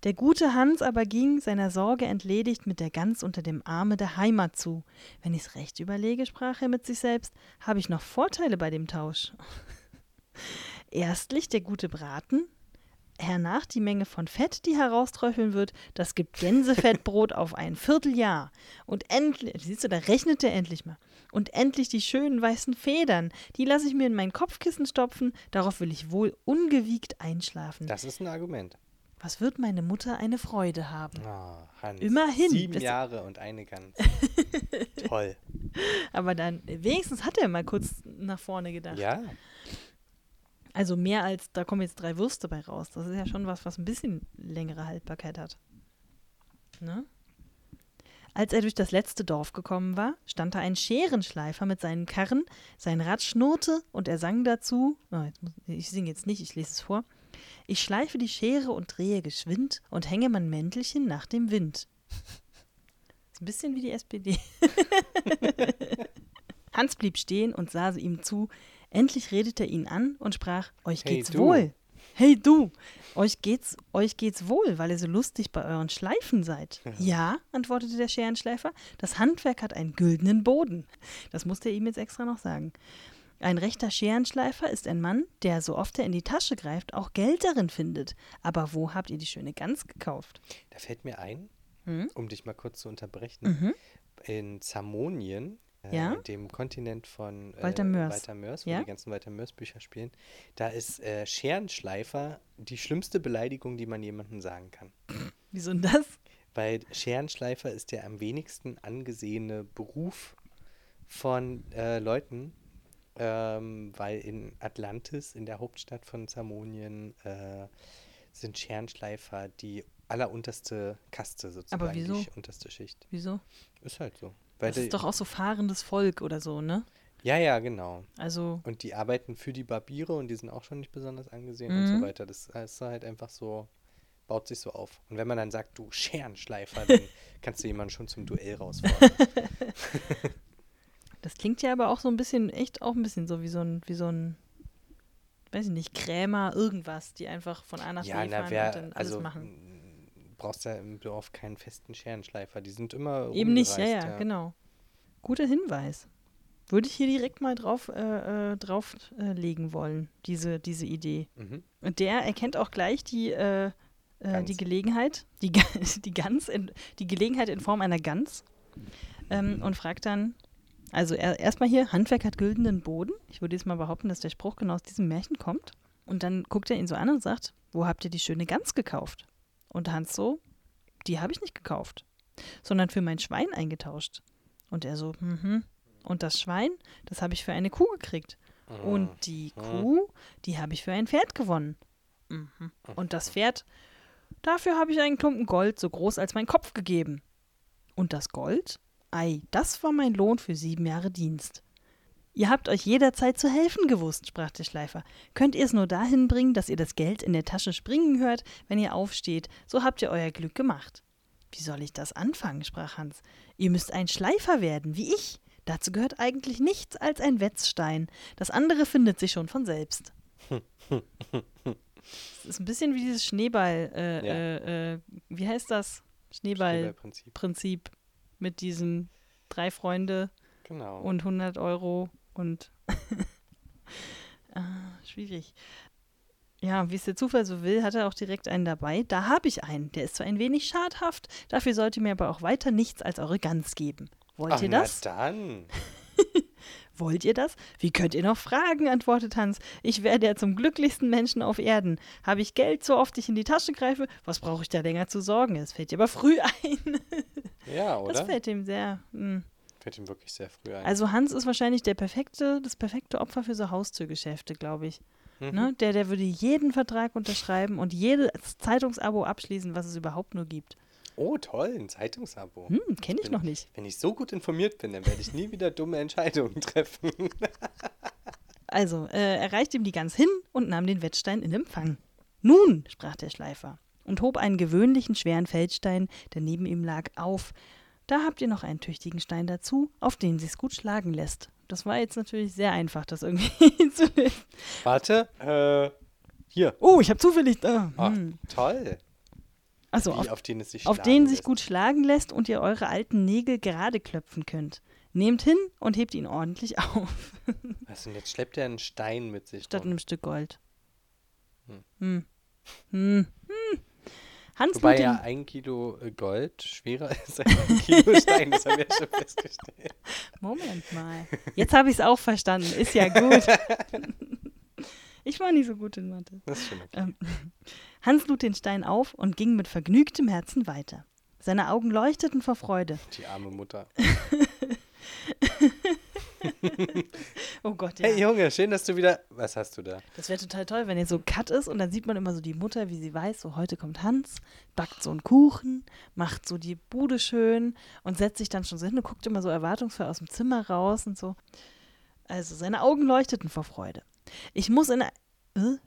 Der gute Hans aber ging, seiner Sorge entledigt, mit der Gans unter dem Arme der Heimat zu. Wenn ich's recht überlege, sprach er mit sich selbst, habe ich noch Vorteile bei dem Tausch. Erstlich der gute Braten, hernach die Menge von Fett, die herausträufeln wird, das gibt Gänsefettbrot auf ein Vierteljahr. Und endlich, siehst du, da rechnet er endlich mal. Und endlich die schönen weißen Federn, die lasse ich mir in mein Kopfkissen stopfen, darauf will ich wohl ungewiegt einschlafen. Das ist ein Argument. Was wird meine Mutter eine Freude haben? Ah, Hans. Immerhin. Sieben Jahre und eine Gans. Toll. Aber dann, wenigstens hat er mal kurz nach vorne gedacht. Ja. Also mehr als, da kommen jetzt drei Würste bei raus. Das ist ja schon was, was ein bisschen längere Haltbarkeit hat. Ne? Als er durch das letzte Dorf gekommen war, stand da ein Scherenschleifer mit seinen Karren, sein Rad schnurrte und er sang dazu, oh, muss, ich singe jetzt nicht, ich lese es vor, ich schleife die Schere und drehe geschwind und hänge mein Mäntelchen nach dem Wind. Ist ein bisschen wie die SPD. Hans blieb stehen und sah ihm zu. Endlich redete er ihn an und sprach: Euch Hey, geht's du. wohl. Hey du, euch geht's, euch geht's wohl, weil ihr so lustig bei euren Schleifen seid. ja, antwortete der Scherenschleifer, das Handwerk hat einen güldenen Boden. Das musste er ihm jetzt extra noch sagen. Ein rechter Scherenschleifer ist ein Mann, der, so oft er in die Tasche greift, auch Geld darin findet. Aber wo habt ihr die schöne Gans gekauft? Da fällt mir ein, Hm? um dich mal kurz zu unterbrechen. Mhm. In Zamonien, Ja? dem Kontinent von äh, Walter Mörs. Walter Mörs, wo Ja? die ganzen Walter Mörs Bücher spielen, da ist äh, Scherenschleifer die schlimmste Beleidigung, die man jemandem sagen kann. Wieso denn das? Weil Scherenschleifer ist der am wenigsten angesehene Beruf von äh, Leuten, ähm, weil in Atlantis, in der Hauptstadt von Zamonien, äh, sind Scherenschleifer die allerunterste Kaste sozusagen, wieso? die unterste Schicht. Wieso? Ist halt so. Das ist doch auch so fahrendes Volk oder so, ne? ja, ja, genau. Also, Und die arbeiten für die Barbiere und die sind auch schon nicht besonders angesehen und Mhm. so weiter. Das ist halt einfach so, baut sich so auf. Und wenn man dann sagt, du Scherenschleifer, dann kannst du jemanden schon zum Duell rausfordern. das Klingt ja aber auch so ein bisschen, echt auch ein bisschen so wie so ein, wie so ein, weiß ich nicht, Krämer, irgendwas, die einfach von A nach Ja, B na, fahren wer, und dann alles also machen. Brauchst ja im Dorf keinen festen Scherenschleifer. Die sind immer Eben nicht, ja, rumgereist, ja, genau. Guter Hinweis. Würde ich hier direkt mal drauf, äh, äh, drauf äh, legen wollen, diese, diese Idee. Mhm. Und der erkennt auch gleich die, äh, äh, die Gelegenheit, die, die, Gans in, die Gelegenheit in Form einer Gans ähm, und fragt dann, also er, erstmal hier, Handwerk hat güldenen Boden. Ich würde jetzt mal behaupten, dass der Spruch genau aus diesem Märchen kommt. Und dann guckt er ihn so an und sagt, wo habt ihr die schöne Gans gekauft? Und Hans so, die habe ich nicht gekauft, sondern für mein Schwein eingetauscht. Und er so, mhm. Und das Schwein, das habe ich für eine Kuh gekriegt. Und die Kuh, die habe ich für ein Pferd gewonnen. Mhm. Und das Pferd, dafür habe ich einen Klumpen Gold so groß als mein Kopf gegeben. Und das Gold? Ei, das war mein Lohn für sieben Jahre Dienst. Ihr habt euch jederzeit zu helfen gewusst, sprach der Schleifer. Könnt ihr es nur dahin bringen, dass ihr das Geld in der Tasche springen hört, wenn ihr aufsteht, so habt ihr euer Glück gemacht. Wie soll ich das anfangen? sprach Hans. Ihr müsst ein Schleifer werden, wie ich. Dazu gehört eigentlich nichts als ein Wetzstein. Das andere findet sich schon von selbst. Es ist ein bisschen wie dieses Schneeball, äh, Ja. äh, äh, wie heißt das? Schneeball-Prinzip Prinzip. mit diesen drei Freunde Genau. und 100 Euro und ah, schwierig. Ja, wie es der Zufall so will, hat er auch direkt einen dabei. Da habe ich einen. Der ist zwar ein wenig schadhaft, dafür sollte mir aber auch weiter nichts als eure Gans geben. Wollt Ach, ihr na das? dann. Wollt ihr das? Wie könnt ihr noch fragen? antwortet Hans. Ich werde ja zum glücklichsten Menschen auf Erden. Habe ich Geld, so oft ich in die Tasche greife? Was brauche ich da länger zu sorgen? Es fällt dir aber früh ein. Ja, Das oder? fällt ihm sehr. hm. Fällt ihm wirklich sehr früh ein. Also Hans ist wahrscheinlich der perfekte, das perfekte Opfer für so Haustürgeschäfte, glaube ich. Mhm. Ne? Der, der würde jeden Vertrag unterschreiben und jedes Zeitungsabo abschließen, was es überhaupt nur gibt. Oh, toll, ein Zeitungsabo. Hm, kenne ich Bin- noch nicht. Wenn ich so gut informiert bin, dann werde ich nie wieder dumme Entscheidungen treffen. Also, äh, er reichte ihm die Gans hin und nahm den Wettstein in Empfang. Nun, sprach der Schleifer und hob einen gewöhnlichen schweren Feldstein, der neben ihm lag, auf. Da habt ihr noch einen tüchtigen Stein dazu, auf den sich's gut schlagen lässt. Das war jetzt natürlich sehr einfach, das irgendwie zu lösen. Warte, äh, hier. Oh, ich habe zufällig da. Ach,Hm. toll. Also auf, auf den es sich auf den sich gut schlagen lässt und ihr eure alten Nägel gerade klöpfen könnt. Nehmt hin und hebt ihn ordentlich auf, Was, und jetzt schleppt er einen Stein mit sich statt rum. einem Stück Gold. Hm. Hm. Hm. Hans Wobei ja ein Kilo äh, Gold schwerer ist als ein Kilo Stein, das haben wir ja schon festgestellt. Moment mal. Jetzt habe ich es auch verstanden. Ist ja gut. Ich war nie so gut in Mathe. Das ist schon okay. Ähm, Hans lud den Stein auf und ging mit vergnügtem Herzen weiter. Seine Augen leuchteten vor Freude. Die arme Mutter. Oh Gott, ja. Hey Junge, schön, dass du wieder. Was hast du da? Das wäre total toll, wenn jetzt so ein Cut ist und dann sieht man immer so die Mutter, wie sie weiß, so heute kommt Hans, backt so einen Kuchen, macht so die Bude schön und setzt sich dann schon so hin und guckt immer so erwartungsvoll aus dem Zimmer raus und so. Also seine Augen leuchteten vor Freude. Ich muss in, äh?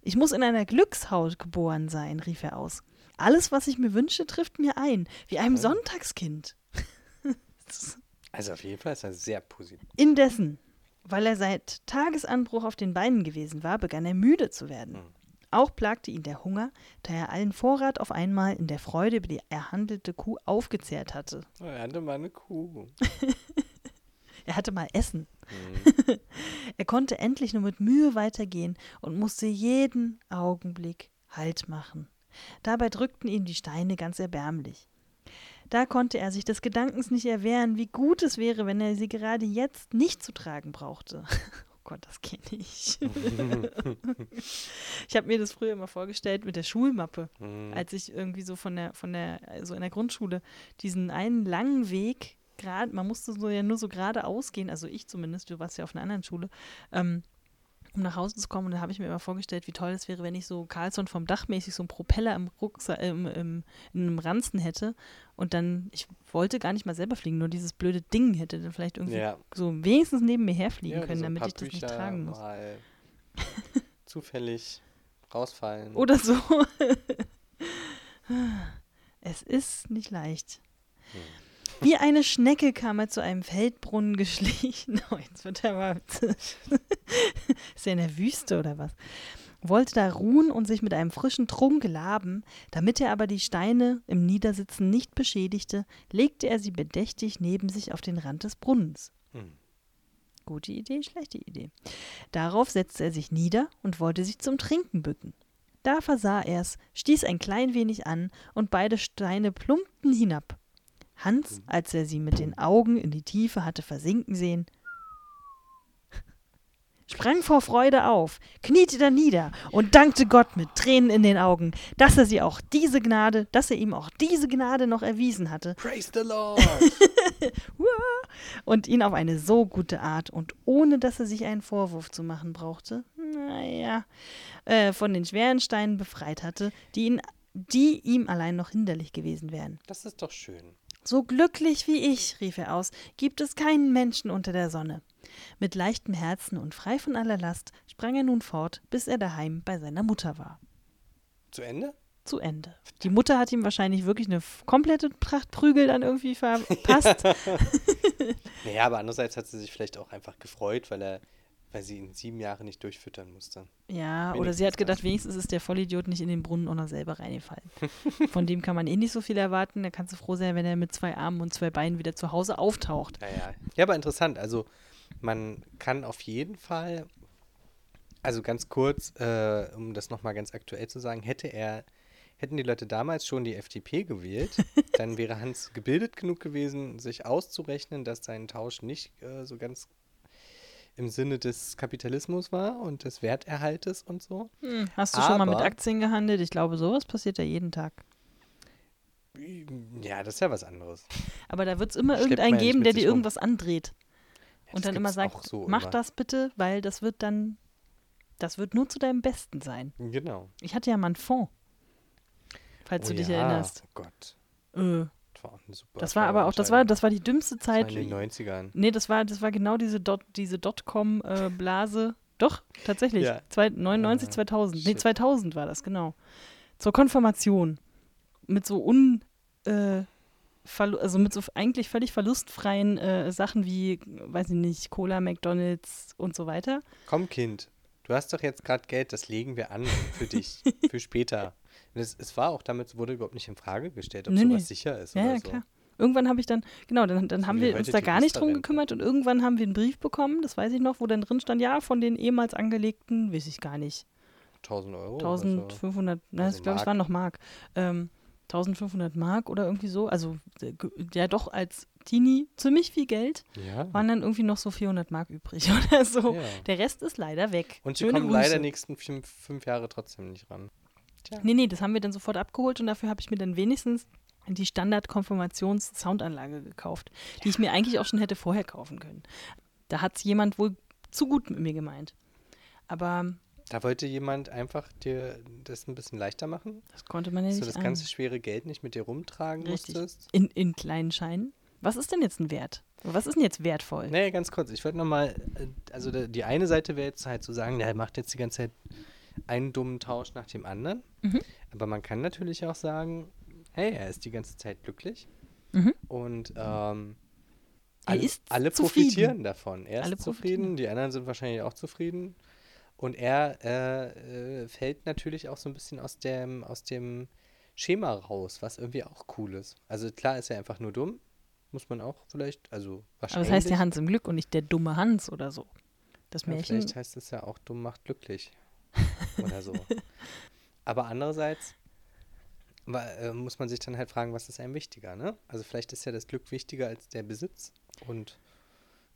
ich muss in einer Glückshaut geboren sein, rief er aus. Alles, was ich mir wünsche, trifft mir ein, wie einem Sonntagskind. Also auf jeden Fall ist er sehr positiv. Indessen, weil er seit Tagesanbruch auf den Beinen gewesen war, begann er müde zu werden. Hm. Auch plagte ihn der Hunger, da er allen Vorrat auf einmal in der Freude über die erhandelte Kuh aufgezehrt hatte. Oh, er hatte mal eine Kuh. Er hatte mal Essen. Hm. Er konnte endlich nur mit Mühe weitergehen und musste jeden Augenblick Halt machen. Dabei drückten ihn die Steine ganz erbärmlich. Da konnte er sich des Gedankens nicht erwehren, wie gut es wäre, wenn er sie gerade jetzt nicht zu tragen brauchte. Oh Gott, das kenne ich. ich habe mir das früher immer vorgestellt mit der Schulmappe, Hm. als ich irgendwie so von der, von der, also in der Grundschule, diesen einen langen Weg, gerade, man musste so ja nur so geradeaus gehen, also ich zumindest, du warst ja auf einer anderen Schule, ähm, um nach Hause zu kommen. Und da habe ich mir immer vorgestellt, wie toll es wäre, wenn ich so Carlson vom Dach mäßig so einen Propeller im Rucksack, äh, im, im, in einem Ranzen hätte. Und dann, ich wollte gar nicht mal selber fliegen, nur dieses blöde Ding hätte dann vielleicht irgendwie Ja. so wenigstens neben mir herfliegen Ja, können, so damit ich das nicht Bücher tragen muss. Mal zufällig rausfallen. Oder so. es ist nicht leicht. Wie eine Schnecke kam er zu einem Feldbrunnen geschlichen. Oh, jetzt wird er mal. Ist er in der Wüste oder was? Wollte da ruhen und sich mit einem frischen Trunk laben. Damit er aber die Steine im Niedersitzen nicht beschädigte, legte er sie bedächtig neben sich auf den Rand des Brunnens. Hm. Gute Idee, schlechte Idee. Darauf setzte er sich nieder und wollte sich zum Trinken bücken. Da versah er's, stieß ein klein wenig an und beide Steine plumpten hinab. Hans, als er sie mit den Augen in die Tiefe hatte versinken sehen, sprang vor Freude auf, kniete da nieder und dankte Gott mit Tränen in den Augen, dass er sie auch diese Gnade, dass er ihm auch diese Gnade noch erwiesen hatte Praise the Lord! und ihn auf eine so gute Art und ohne dass er sich einen Vorwurf zu machen brauchte, naja, äh, von den schweren Steinen befreit hatte, die, ihn, die ihm allein noch hinderlich gewesen wären. das ist doch schön. So glücklich wie ich, rief er aus, gibt es keinen Menschen unter der Sonne. Mit leichtem Herzen und frei von aller Last sprang er nun fort, bis er daheim bei seiner Mutter war. Zu Ende? Zu Ende. Die Mutter hat ihm wahrscheinlich wirklich eine komplette Pracht Prügel dann irgendwie verpasst. Naja, aber andererseits hat sie sich vielleicht auch einfach gefreut, weil er, weil sie ihn sieben Jahre nicht durchfüttern musste. Ja, oder Wenigstens sie hat gedacht, wenigstens ist der Vollidiot nicht in den Brunnen noch selber reingefallen. Von dem kann man eh nicht so viel erwarten. Da kannst du froh sein, wenn er mit zwei Armen und zwei Beinen wieder zu Hause auftaucht. Naja. Ja, aber interessant. Also, man kann auf jeden Fall, also ganz kurz, äh, um das nochmal ganz aktuell zu sagen, hätte er, hätten die Leute damals schon die FDP gewählt, dann wäre Hans gebildet genug gewesen, sich auszurechnen, dass sein Tausch nicht äh, so ganz im Sinne des Kapitalismus war und des Werterhaltes und so. Hm, hast du schon mal mit Aber- Aktien gehandelt? Ich glaube, sowas passiert ja jeden Tag. Ja, das ist ja was anderes. Aber da wird es immer irgendeinen geben, der dir irgendwas andreht. Ja, und dann immer sagt, so mach immer. das bitte, weil das wird dann, das wird nur zu deinem Besten sein. Genau. Ich hatte ja mal einen Fonds, falls oh du dich ja, erinnerst. Oh Gott. Äh, war auch eine super das war aber auch, das war, das war die dümmste Das war Zeit. in den 90ern. Nee, das war, das war genau diese Dot, diese Dotcom-Blase. Doch, tatsächlich. Ja. Zwei, 99, Ah, 2000. Nee, shit. 2000 war das, genau. Zur Konfirmation. Mit so un, äh, also mit so eigentlich völlig verlustfreien äh, Sachen wie, weiß ich nicht, Cola, McDonalds und so weiter. Komm, Kind, du hast doch jetzt gerade Geld, das legen wir an für dich, für später. Und es, es war auch damit, wurde überhaupt nicht in Frage gestellt, ob Nee, sowas nee. sicher ist Ja, oder ja, so. klar. Irgendwann habe ich dann, genau, dann, dann haben wir uns da gar nicht drum gekümmert und irgendwann haben wir einen Brief bekommen, das weiß ich noch, wo dann drin stand, ja, von den ehemals angelegten, weiß ich gar nicht, 1000 Euro. oder so. 1500, ne, Also ich glaube, es waren noch Mark. Ähm, 1500 Mark oder irgendwie so. Also, äh, ja, doch als Teenie ziemlich viel Geld. Ja. Waren dann irgendwie noch so 400 Mark übrig oder so. ja. Der Rest ist leider weg. Und sie Schöne kommen Grüße. leider nächsten fünf, fünf Jahre trotzdem nicht ran. Nee, nee, das haben wir dann sofort abgeholt und dafür habe ich mir dann wenigstens die Standard-Konfirmations-Soundanlage gekauft, die ich mir eigentlich auch schon hätte vorher kaufen können. Da hat es jemand wohl zu gut mit mir gemeint. Aber Da wollte jemand einfach dir das ein bisschen leichter machen, das konnte man ja dass nicht du das ganze schwere Geld nicht mit dir rumtragen Richtig. musstest. In, in kleinen Scheinen. Was ist denn jetzt ein Wert? Was ist denn jetzt wertvoll? Nee, ganz kurz. Ich wollte nochmal, also da- die eine Seite wäre jetzt halt zu sagen, der macht jetzt die ganze Zeit einen dummen Tausch nach dem anderen. Mhm. Aber man kann natürlich auch sagen, hey, er ist die ganze Zeit glücklich Mhm. und ähm, alle, alle profitieren davon. Er Alle ist zufrieden, die anderen sind wahrscheinlich auch zufrieden. Und er äh, äh, fällt natürlich auch so ein bisschen aus dem, aus dem Schema raus, was irgendwie auch cool ist. Also klar ist er einfach nur dumm, muss man auch vielleicht, also Aber wahrscheinlich. das heißt ja Hans im Glück und nicht der dumme Hans oder so. Das Ja, Märchen. vielleicht heißt es ja auch, dumm macht glücklich. Oder so. Aber andererseits äh, muss man sich dann halt fragen, was ist einem wichtiger, ne? Also vielleicht ist ja das Glück wichtiger als der Besitz. Und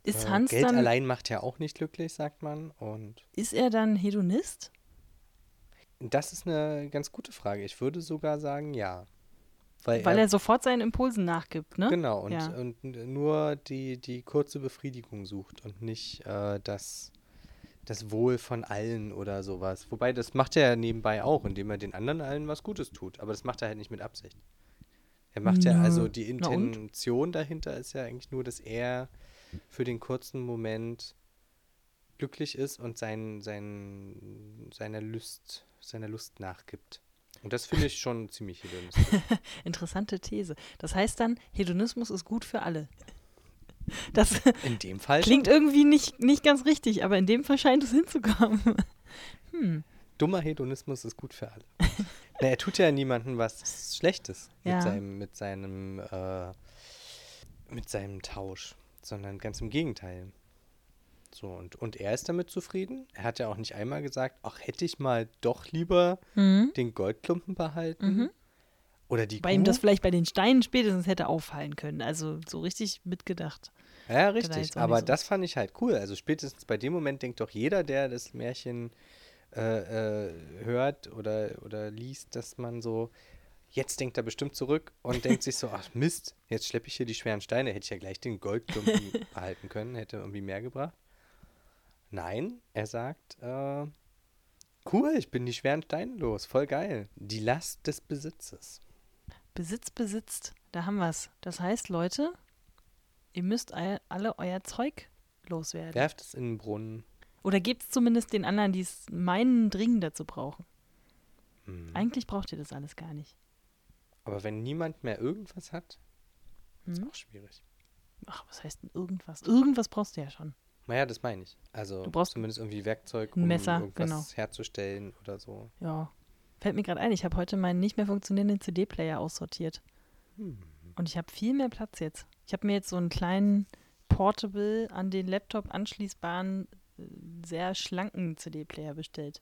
äh, Geld dann, allein macht ja auch nicht glücklich, sagt man. Und ist er dann Hedonist? das ist eine ganz gute Frage. Ich würde sogar sagen, ja. Weil, Weil er, er sofort seinen Impulsen nachgibt, ne? genau und, Ja. und nur die, die kurze Befriedigung sucht und nicht äh, das, das Wohl von allen oder sowas. Wobei das macht er ja nebenbei auch, indem er den anderen allen was Gutes tut. Aber das macht er halt nicht mit Absicht. Er macht ja, Nö. also die? Intention dahinter ist ja eigentlich nur, dass er für den kurzen Moment glücklich ist und sein, sein, seiner Lust, seiner Lust nachgibt. Und das finde ich schon ziemlich hedonistisch. Interessante These. Das heißt dann, Hedonismus ist gut für alle. Das In dem Fall klingt irgendwie nicht, nicht ganz richtig, aber in dem Fall scheint es hinzukommen. Hm. Dummer Hedonismus ist gut für alle. Na, er tut ja niemandem was Schlechtes Ja. mit seinem, mit seinem, äh, mit seinem Tausch, sondern ganz im Gegenteil. So, und, und er ist damit zufrieden. Er hat ja auch nicht einmal gesagt, ach, hätte ich mal doch lieber Mhm. den Goldklumpen behalten. Oder die Bei ihm das Kuh. vielleicht bei den Steinen spätestens hätte auffallen können. Also so richtig mitgedacht. Ja, richtig. Aber so. das fand ich halt cool. Also spätestens bei dem Moment denkt doch jeder, der das Märchen äh, äh, hört oder, oder liest, dass man so, jetzt denkt er bestimmt zurück und denkt sich so, ach Mist, jetzt schleppe ich hier die schweren Steine, hätte ich ja gleich den Goldklumpen behalten können, hätte irgendwie mehr gebracht. Nein, er sagt, äh, cool, ich bin die schweren Steine los, voll geil. Die Last des Besitzes. Besitz besitzt, da haben wir es. Das heißt, Leute, ihr müsst all- alle euer Zeug loswerden. Werft es in den Brunnen. Oder gebt es zumindest den anderen, die es meinen, dringender zu brauchen. Hm. Eigentlich braucht ihr das alles gar nicht. Aber wenn niemand mehr irgendwas hat, ist Hm? auch schwierig. Ach, was heißt denn irgendwas? Irgendwas brauchst du ja schon. Naja, das meine ich. Also Du brauchst zumindest irgendwie Werkzeug, um Messer, irgendwas genau. herzustellen oder so. Ja. Fällt mir gerade ein, ich habe heute meinen nicht mehr funktionierenden CD-Player aussortiert. Hm. Und ich habe viel mehr Platz jetzt. Ich habe mir jetzt so einen kleinen Portable an den Laptop anschließbaren, äh, sehr schlanken CD-Player bestellt.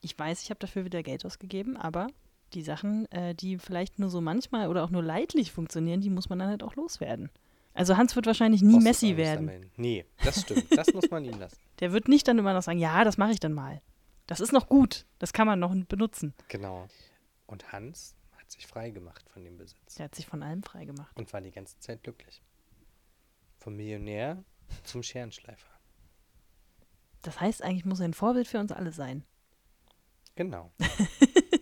Ich weiß, ich habe dafür wieder Geld ausgegeben, aber die Sachen, äh, die vielleicht nur so manchmal oder auch nur leidlich funktionieren, die muss man dann halt auch loswerden. Also Hans wird wahrscheinlich nie du Messi werden. Nee, das stimmt. Das muss man ihm lassen. Der wird nicht dann immer noch sagen, ja, das mache ich dann mal. Das ist noch gut. Das kann man noch benutzen. Genau. Und Hans hat sich frei gemacht von dem Besitz Der hat sich von allem frei gemacht. und war die ganze Zeit glücklich. Vom Millionär zum Scherenschleifer. Das heißt, eigentlich muss er ein Vorbild für uns alle sein. Genau.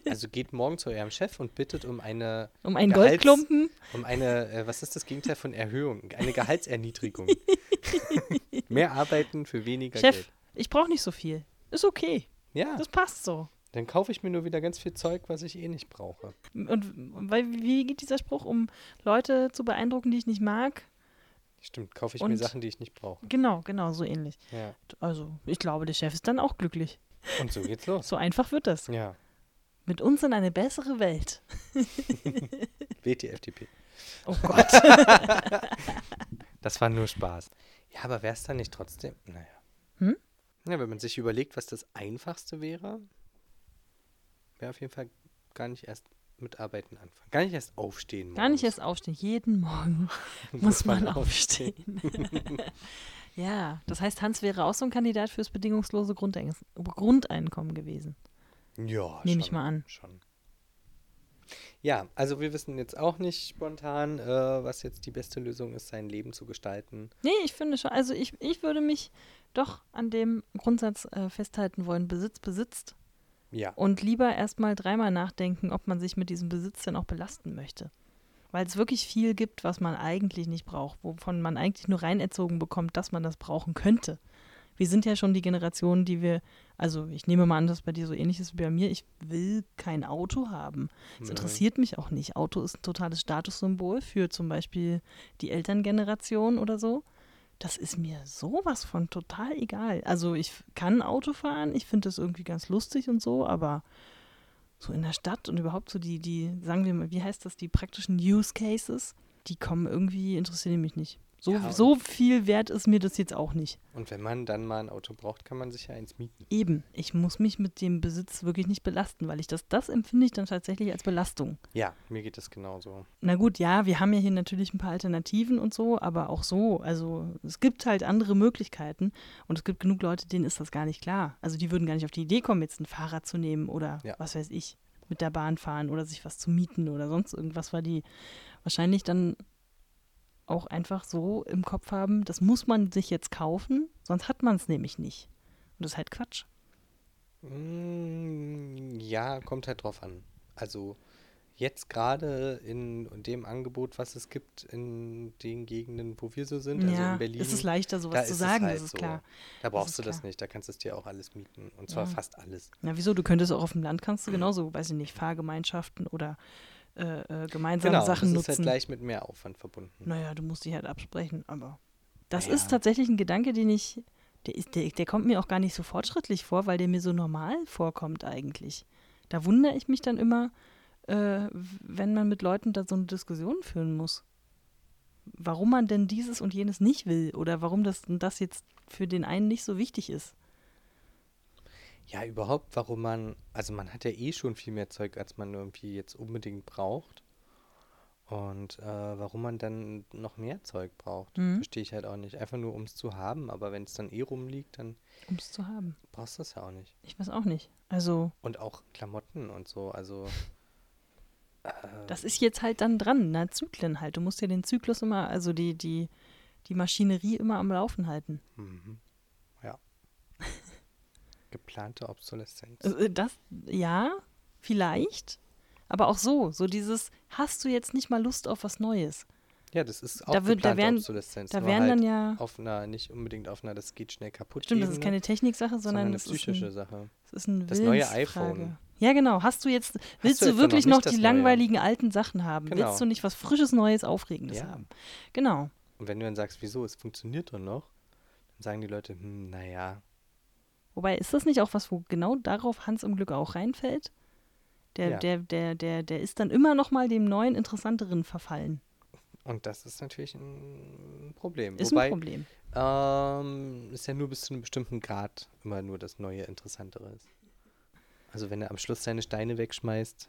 Also geht morgen zu eurem Chef und bittet um eine, Um einen Gehalts- Goldklumpen. um eine, äh, was ist das Gegenteil von Erhöhung? Eine Gehaltserniedrigung. Mehr arbeiten für weniger Chef, Geld. ich brauche nicht so viel. Ist okay. Ja, Das passt so. dann kaufe ich mir nur wieder ganz viel Zeug, was ich eh nicht brauche. Und weil, wie geht dieser Spruch, um Leute zu beeindrucken, die ich nicht mag? Stimmt, kaufe ich mir Und- Sachen, die ich nicht brauche. Genau, genau, so ähnlich. Ja. Also, ich glaube, der Chef ist dann auch glücklich. Und so geht's los. So einfach wird das. Ja. Mit uns in eine bessere Welt. Wählt die FDP. Oh Gott. Das war nur Spaß. Ja, aber wäre es dann nicht trotzdem? Naja. Hm? Ja, wenn man sich überlegt, was das Einfachste wäre, wäre auf jeden Fall gar nicht erst mit Arbeiten anfangen. Gar nicht erst aufstehen. Gar nicht morgens. erst aufstehen. Jeden Morgen muss man aufstehen. ja, das heißt, Hans wäre auch so ein Kandidat fürs bedingungslose Grundein Grundeinkommen gewesen. Ja, Nehme ich mal an. Schon. Ja, also wir wissen jetzt auch nicht spontan, äh, was jetzt die beste Lösung ist, sein Leben zu gestalten. Nee, ich finde schon, also ich, ich würde mich doch an dem Grundsatz äh, festhalten wollen, Besitz besitzt Ja, und lieber erstmal dreimal nachdenken, ob man sich mit diesem Besitz denn auch belasten möchte. Weil es wirklich viel gibt, was man eigentlich nicht braucht, wovon man eigentlich nur reinerzogen bekommt, dass man das brauchen könnte. Wir sind ja schon die Generation, die wir, also ich nehme mal an, dass bei dir so ähnlich ist wie bei mir, ich will kein Auto haben. Es interessiert mich auch nicht. Auto ist ein totales Statussymbol für zum Beispiel die Elterngeneration oder so. Das ist mir sowas von total egal. Also ich kann Auto fahren, ich finde das irgendwie ganz lustig und so, aber so in der Stadt und überhaupt so die, die, sagen wir mal, wie heißt das, die praktischen Use Cases, die kommen irgendwie, interessieren mich nicht. So, Ja, so viel wert ist mir das jetzt auch nicht. Und wenn man dann mal ein Auto braucht, kann man sich ja eins mieten. Eben, ich muss mich mit dem Besitz wirklich nicht belasten, weil ich das, das empfinde ich dann tatsächlich als Belastung. Ja, mir geht es genauso. Na gut, ja, wir haben ja hier natürlich ein paar Alternativen und so, aber auch so, also es gibt halt andere Möglichkeiten und es gibt genug Leute, denen ist das gar nicht klar. Also die würden gar nicht auf die Idee kommen, jetzt ein Fahrrad zu nehmen oder Ja. was weiß ich, mit der Bahn fahren oder sich was zu mieten oder sonst irgendwas, weil die wahrscheinlich dann auch einfach so im Kopf haben, das muss man sich jetzt kaufen, sonst hat man es nämlich nicht. Und das ist halt Quatsch. Mm, ja, kommt halt drauf an. Also jetzt gerade in dem Angebot, was es gibt in den Gegenden, wo wir so sind, also ja, in Berlin. es ist leichter, da sowas zu es sagen, halt das ist so. klar. Da brauchst ist du das klar. nicht, da kannst du es dir auch alles mieten. Und zwar Ja. fast alles. Na, wieso? Du könntest auch auf dem Land kannst du genauso, weiß ich nicht, Fahrgemeinschaften oder äh, äh, gemeinsame Genau, Sachen das ist halt nutzen. gleich mit mehr Aufwand verbunden. naja, du musst dich halt absprechen, aber das Ja. ist tatsächlich ein Gedanke, den ich, der, ist, der, der kommt mir auch gar nicht so fortschrittlich vor, weil der mir so normal vorkommt eigentlich. Da wundere ich mich dann immer, äh, wenn man mit Leuten da so eine Diskussion führen muss. Warum man denn dieses und jenes nicht will oder warum das das jetzt für den einen nicht so wichtig ist. Ja, überhaupt, warum man, also man hat ja eh schon viel mehr Zeug, als man irgendwie jetzt unbedingt braucht. Und äh, warum man dann noch mehr Zeug braucht, Mhm. verstehe ich halt auch nicht. Einfach nur, um es zu haben, aber wenn es dann eh rumliegt, dann Um es zu haben. brauchst du es ja auch nicht. Ich weiß auch nicht. Also, Und auch Klamotten und so, also. Äh, das ist jetzt halt dann dran, na, Zyklen halt. Du musst ja den Zyklus immer, also die, die, die Maschinerie immer am Laufen halten. mhm. Geplante Obsoleszenz. Äh, Das, ja, vielleicht. Aber auch so, so dieses, hast du jetzt nicht mal Lust auf was Neues? Ja, das ist auch da wird- da geplante werden- Obsoleszenz. Da wären halt dann ja, auf einer, nicht unbedingt auf einer, das geht schnell kaputt. stimmt, das ist Ebene, keine Techniksache, sondern sondern eine das ist, psychische ein, Sache. das ist ein Das neue iPhone. Ja, genau. Hast du jetzt, willst du etwa wirklich noch noch die Neue? langweiligen alten Sachen haben? Genau. Willst du nicht was Frisches, Neues, Aufregendes Ja. haben? Genau. Und wenn du dann sagst, wieso, es funktioniert doch noch, dann sagen die Leute, hm, naja, Wobei, ist das nicht auch was, wo genau darauf Hans im Glück auch reinfällt? Der, Ja. der, der, der, der ist dann immer noch mal dem neuen, interessanteren verfallen. und das ist natürlich ein Problem. Ist Wobei, ein Problem. Ähm, ist ja nur bis zu einem bestimmten Grad immer nur das Neue Interessantere ist. Also wenn er am Schluss seine Steine wegschmeißt,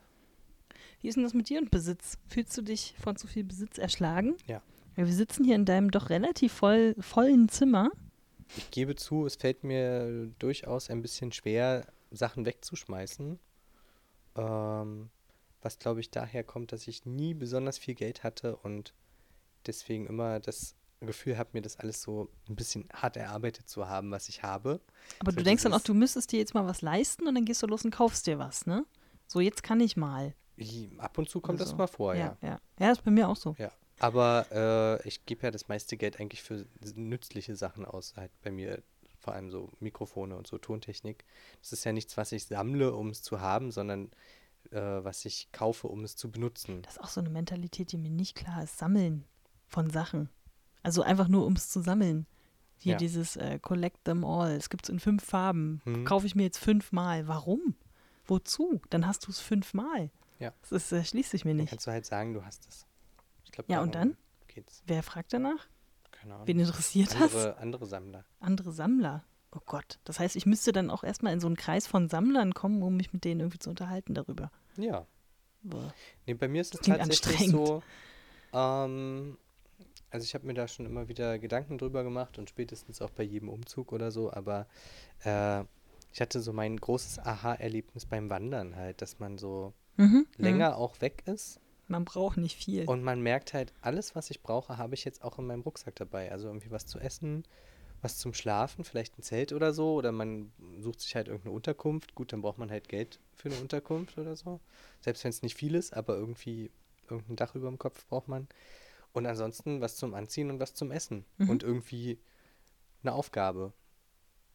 Wie ist denn das mit dir und Besitz? Fühlst du dich von zu viel Besitz erschlagen? Ja. ja wir sitzen hier in deinem doch relativ voll, vollen Zimmer. Ich gebe zu, es fällt mir durchaus ein bisschen schwer, Sachen wegzuschmeißen. Ähm, was glaube ich daher kommt, dass ich nie besonders viel Geld hatte und deswegen immer das Gefühl habe, mir das alles so ein bisschen hart erarbeitet zu haben, was ich habe. Aber So du denkst dann auch, du müsstest dir jetzt mal was leisten und dann gehst du los und kaufst dir was, ne? So, jetzt kann ich mal. Ab und zu kommt Also, das mal vor, ja. ja. Ja, ja ist bei mir auch so. Ja, aber äh, ich gebe ja das meiste Geld eigentlich für nützliche Sachen aus, halt bei mir vor allem so Mikrofone und so Tontechnik. Das ist ja nichts, was ich sammle, um es zu haben, sondern äh, was ich kaufe, um es zu benutzen. Das ist auch so eine Mentalität, die mir nicht klar ist. Sammeln von Sachen. Also einfach nur, um es zu sammeln. Hier Ja. dieses äh, Collect them all. Es gibt es in fünf Farben. Mhm. Kaufe ich mir jetzt fünfmal. Warum? Wozu? Dann hast du es fünfmal. Ja. Das ist, äh, schließt sich mir Dann nicht. kannst du halt sagen, du hast es. Ich glaube, Ja, und dann? geht's. Wer fragt danach? Keine Ahnung. Wen interessiert das? andere, andere Sammler. Andere Sammler. Oh Gott. Das heißt, ich müsste dann auch erstmal in so einen Kreis von Sammlern kommen, um mich mit denen irgendwie zu unterhalten darüber. Ja. Boah. Nee, bei mir ist es tatsächlich anstrengend. so, ähm, also ich habe mir da schon immer wieder Gedanken drüber gemacht und spätestens auch bei jedem Umzug oder so, aber äh, ich hatte so mein großes Aha-Erlebnis beim Wandern halt, dass man so Mhm. länger auch weg ist Man braucht nicht viel. und man merkt halt, alles, was ich brauche, habe ich jetzt auch in meinem Rucksack dabei. Also irgendwie was zu essen, was zum Schlafen, vielleicht ein Zelt oder so, oder man sucht sich halt irgendeine Unterkunft. Gut, dann braucht man halt Geld für eine Unterkunft oder so. Selbst wenn es nicht viel ist, aber irgendwie irgendein Dach über dem Kopf braucht man. Und ansonsten was zum Anziehen und was zum Essen. Mhm. Und irgendwie eine Aufgabe.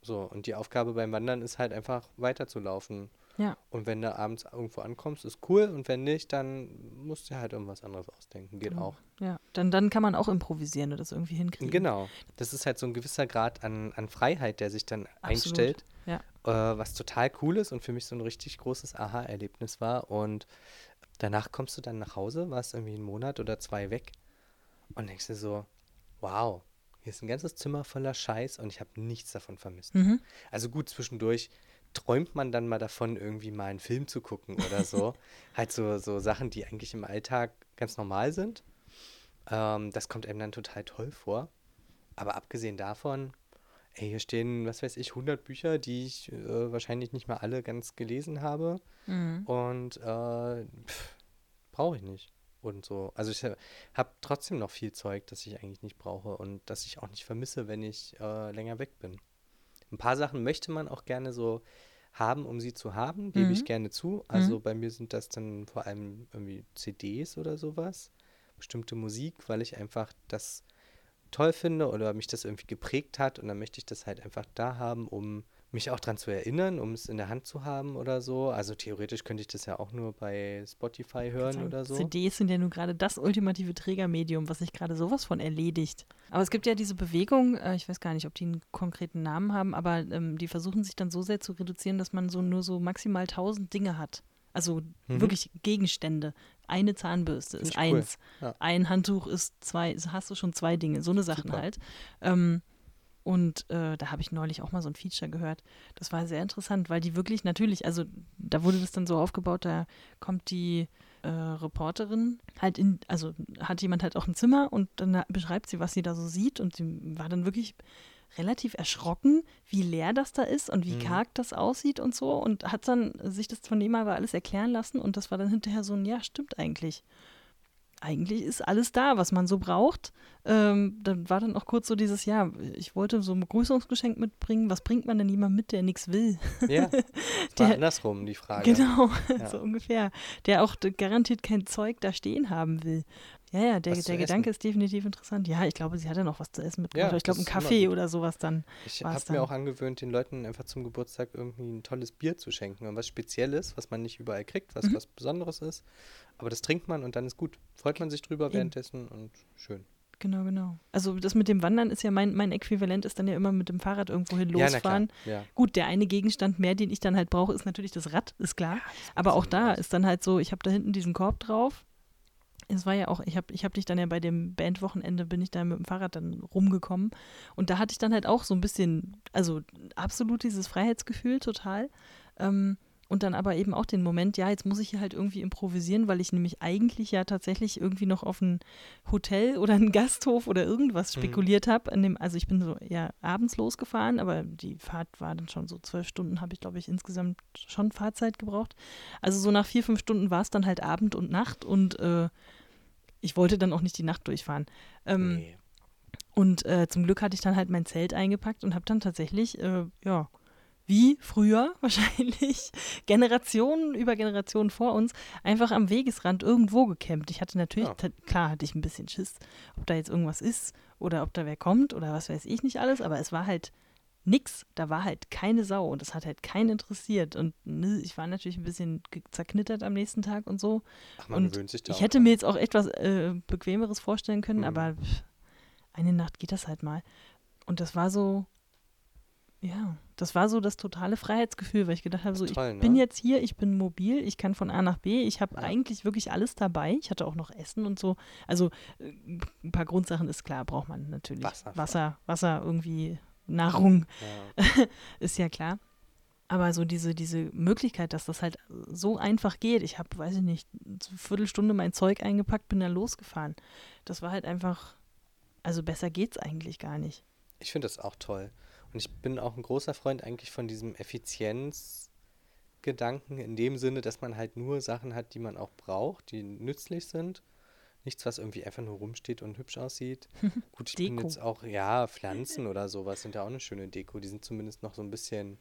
So, und die Aufgabe beim Wandern ist halt einfach weiterzulaufen. Ja. Und wenn du abends irgendwo ankommst, ist cool. Und wenn nicht, dann musst du halt irgendwas anderes ausdenken. Geht Genau. auch. Ja, dann, dann kann man auch improvisieren und das irgendwie hinkriegen. Genau. Das ist halt so ein gewisser Grad an, an Freiheit, der sich dann Absolut. einstellt. Ja. Äh, was total cool ist und für mich so ein richtig großes Aha-Erlebnis war. Und danach kommst du dann nach Hause, warst irgendwie einen Monat oder zwei weg und denkst dir so, wow, hier ist ein ganzes Zimmer voller Scheiß und ich habe nichts davon vermisst. Mhm. Also gut, zwischendurch träumt man dann mal davon, irgendwie mal einen Film zu gucken oder so. halt so, so Sachen, die eigentlich im Alltag ganz normal sind. Ähm, das kommt einem dann total toll vor. Aber abgesehen davon, ey, hier stehen, was weiß ich, 100 Bücher, die ich äh, wahrscheinlich nicht mal alle ganz gelesen habe. Mhm. Und äh, brauche ich nicht. Und so. Also ich habe trotzdem noch viel Zeug, das ich eigentlich nicht brauche und das ich auch nicht vermisse, wenn ich äh, länger weg bin. Ein paar Sachen möchte man auch gerne so haben, um sie zu haben, gebe ich Mhm. gerne zu. Also bei mir sind das dann vor allem irgendwie CDs oder sowas, bestimmte Musik, weil ich einfach das toll finde oder mich das irgendwie geprägt hat und dann möchte ich das halt einfach da haben, um mich auch dran zu erinnern, um es in der Hand zu haben oder so. Also theoretisch könnte ich das ja auch nur bei Spotify hören sagen, oder so. CDs sind ja nun gerade das ultimative Trägermedium, was sich gerade sowas von erledigt. Aber es gibt ja diese Bewegung, äh, ich weiß gar nicht, ob die einen konkreten Namen haben, aber ähm, die versuchen sich dann so sehr zu reduzieren, dass man so nur so maximal 1000 Dinge hat. Also Mhm. wirklich Gegenstände. Eine Zahnbürste ist ich cool. eins. Ja. Ein Handtuch ist zwei. Hast du schon zwei Dinge. So eine Sachen Super. halt. Ähm, und äh, da habe ich neulich auch mal so ein Feature gehört. Das war sehr interessant, weil die wirklich natürlich, also da wurde das dann so aufgebaut, da kommt die äh, Reporterin halt in, also hat jemand halt auch ein Zimmer und dann beschreibt sie, was sie da so sieht und sie war dann wirklich relativ erschrocken, wie leer das da ist und wie Mhm. karg das aussieht und so und hat dann sich das von dem aber alles erklären lassen und das war dann hinterher so ein, ja, stimmt eigentlich. Eigentlich ist alles da, was man so braucht. Ähm, dann war dann auch kurz so dieses, ja, ich wollte so ein Begrüßungsgeschenk mitbringen. Was bringt man denn jemand mit, der nichts will? Ja, Der- andersrum die Frage. Genau, Ja. so ungefähr. Der auch garantiert kein Zeug da stehen haben will. Ja, ja, der, der Gedanke ist definitiv interessant. Ja, ich glaube, sie hatte noch was zu essen mitgebracht. Ja, ich glaube, das ein ist immer Kaffee oder sowas dann. Ich habe mir auch angewöhnt, den Leuten einfach zum Geburtstag irgendwie ein tolles Bier zu schenken und was Spezielles, was man nicht überall kriegt, was Mhm. was Besonderes ist. Aber das trinkt man und dann ist gut. Freut man sich drüber Eben. währenddessen und schön. Genau, genau. Also das mit dem Wandern ist ja mein, mein Äquivalent, ist dann ja immer mit dem Fahrrad irgendwo hin Ja, losfahren. Ja. Gut, der eine Gegenstand mehr, den ich dann halt brauche, ist natürlich das Rad, ist klar. Aber auch da ist dann halt so, ich habe da hinten diesen Korb drauf. Es war ja auch, ich habe ich hab dich dann ja bei dem Bandwochenende, bin ich da mit dem Fahrrad dann rumgekommen. Und da hatte ich dann halt auch so ein bisschen, also absolut dieses Freiheitsgefühl, total. Ähm, und dann aber eben auch den Moment, ja, jetzt muss ich hier halt irgendwie improvisieren, weil ich nämlich eigentlich ja tatsächlich irgendwie noch auf ein Hotel oder einen Gasthof oder irgendwas Mhm. spekuliert habe. Also ich bin so ja abends losgefahren, aber die Fahrt war dann schon so zwölf Stunden, habe ich glaube ich insgesamt schon Fahrzeit gebraucht. Also so nach vier, fünf Stunden war es dann halt Abend und Nacht und äh, ich wollte dann auch nicht die Nacht durchfahren. Ähm, Nee. und äh, zum Glück hatte ich dann halt mein Zelt eingepackt und habe dann tatsächlich, äh, ja, wie früher wahrscheinlich, Generationen über Generationen vor uns, einfach am Wegesrand irgendwo gecampt. Ich hatte natürlich, Ja. klar hatte ich ein bisschen Schiss, ob da jetzt irgendwas ist oder ob da wer kommt oder was weiß ich nicht alles, aber es war halt nix. Da war halt keine Sau und es hat halt keinen interessiert. Und ne, ich war natürlich ein bisschen zerknittert am nächsten Tag und so. Ach, man und gewöhnt sich da Ich hätte mir jetzt auch etwas äh, Bequemeres vorstellen können, Mhm. aber pff, eine Nacht geht das halt mal. Und das war so, ja, das war so das totale Freiheitsgefühl, weil ich gedacht habe, so, toll, ich bin ne? jetzt hier, ich bin mobil, ich kann von A nach B, ich habe Ja. eigentlich wirklich alles dabei. Ich hatte auch noch Essen und so. Also äh, ein paar Grundsachen ist klar, braucht man natürlich. Wasser. Wasser, Wasser irgendwie, Nahrung Ja. ist ja klar. Aber so diese, diese Möglichkeit, dass das halt so einfach geht. Ich habe, weiß ich nicht, eine Viertelstunde mein Zeug eingepackt, bin dann losgefahren. Das war halt einfach, also besser geht's eigentlich gar nicht. Ich finde das auch toll. Und ich bin auch ein großer Freund eigentlich von diesem Effizienzgedanken in dem Sinne, dass man halt nur Sachen hat, die man auch braucht, die nützlich sind. Nichts, was irgendwie einfach nur rumsteht und hübsch aussieht. Gut, ich bin Deko. jetzt auch, ja, Pflanzen oder sowas sind ja auch eine schöne Deko. Die sind zumindest noch so ein bisschen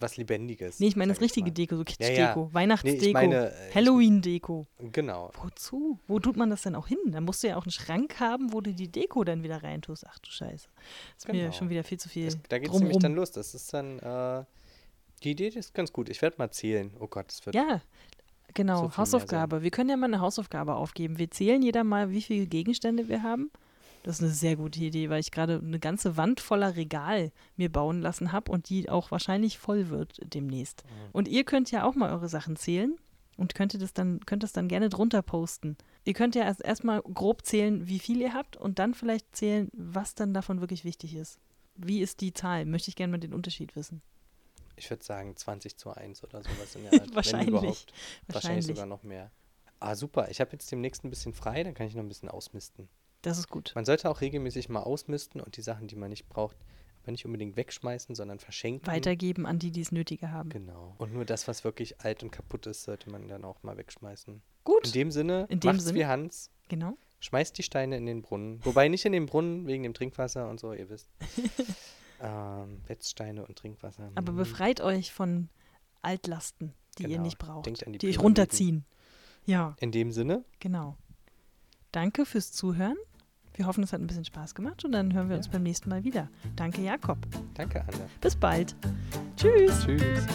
was Lebendiges. Nee, ich meine das richtige. Deko, so Ja, Kitsch-Deko, ja. Weihnachtsdeko, Nee, äh, Halloween-Deko. Genau. Wozu? Wo tut man das denn auch hin? Da musst du ja auch einen Schrank haben, wo du die Deko dann wieder reintust. Ach du Scheiße. ist mir Genau. schon wieder viel zu viel Das, da geht es nämlich dann los. Das ist dann, äh, die Idee ist ganz gut. Ich werde mal zählen. Oh Gott, es wird Ja, genau. so Hausaufgabe. Wir können ja mal eine Hausaufgabe aufgeben. Wir zählen jeder mal, wie viele Gegenstände wir haben. Das ist eine sehr gute Idee, weil ich gerade eine ganze Wand voller Regal mir bauen lassen habe und die auch wahrscheinlich voll wird demnächst. Mhm. Und ihr könnt ja auch mal eure Sachen zählen und könntet das dann, könnt das dann gerne drunter posten. Ihr könnt ja erst erstmal grob zählen, wie viel ihr habt und dann vielleicht zählen, was dann davon wirklich wichtig ist. Wie ist die Zahl? Möchte ich gerne mal den Unterschied wissen. Ich würde sagen 20 zu 1 oder sowas in der Art. Wahrscheinlich. Wahrscheinlich Wahrscheinlich. sogar noch mehr. Ah, super. Ich habe jetzt demnächst ein bisschen frei, dann kann ich noch ein bisschen ausmisten. Das ist gut. Man sollte auch regelmäßig mal ausmisten und die Sachen, die man nicht braucht, aber nicht unbedingt wegschmeißen, sondern verschenken. Weitergeben an die, die es nötiger haben. Genau. Und nur das, was wirklich alt und kaputt ist, sollte man dann auch mal wegschmeißen. Gut. In dem Sinne, In dem macht's Sinne. wie Hans. Genau. Schmeißt die Steine in den Brunnen. Wobei nicht in den Brunnen wegen dem Trinkwasser und so, ihr wisst. ähm, Wetzsteine und Trinkwasser. Aber Mhm. befreit euch von Altlasten, die ihr Genau. nicht braucht, Denkt an die die euch runterziehen. Ja, In dem Sinne, genau. Danke fürs Zuhören. Wir hoffen, es hat ein bisschen Spaß gemacht und dann hören wir uns Ja. beim nächsten Mal wieder. Danke, Jakob. danke Anna. Bis bald. Tschüss. Tschüss.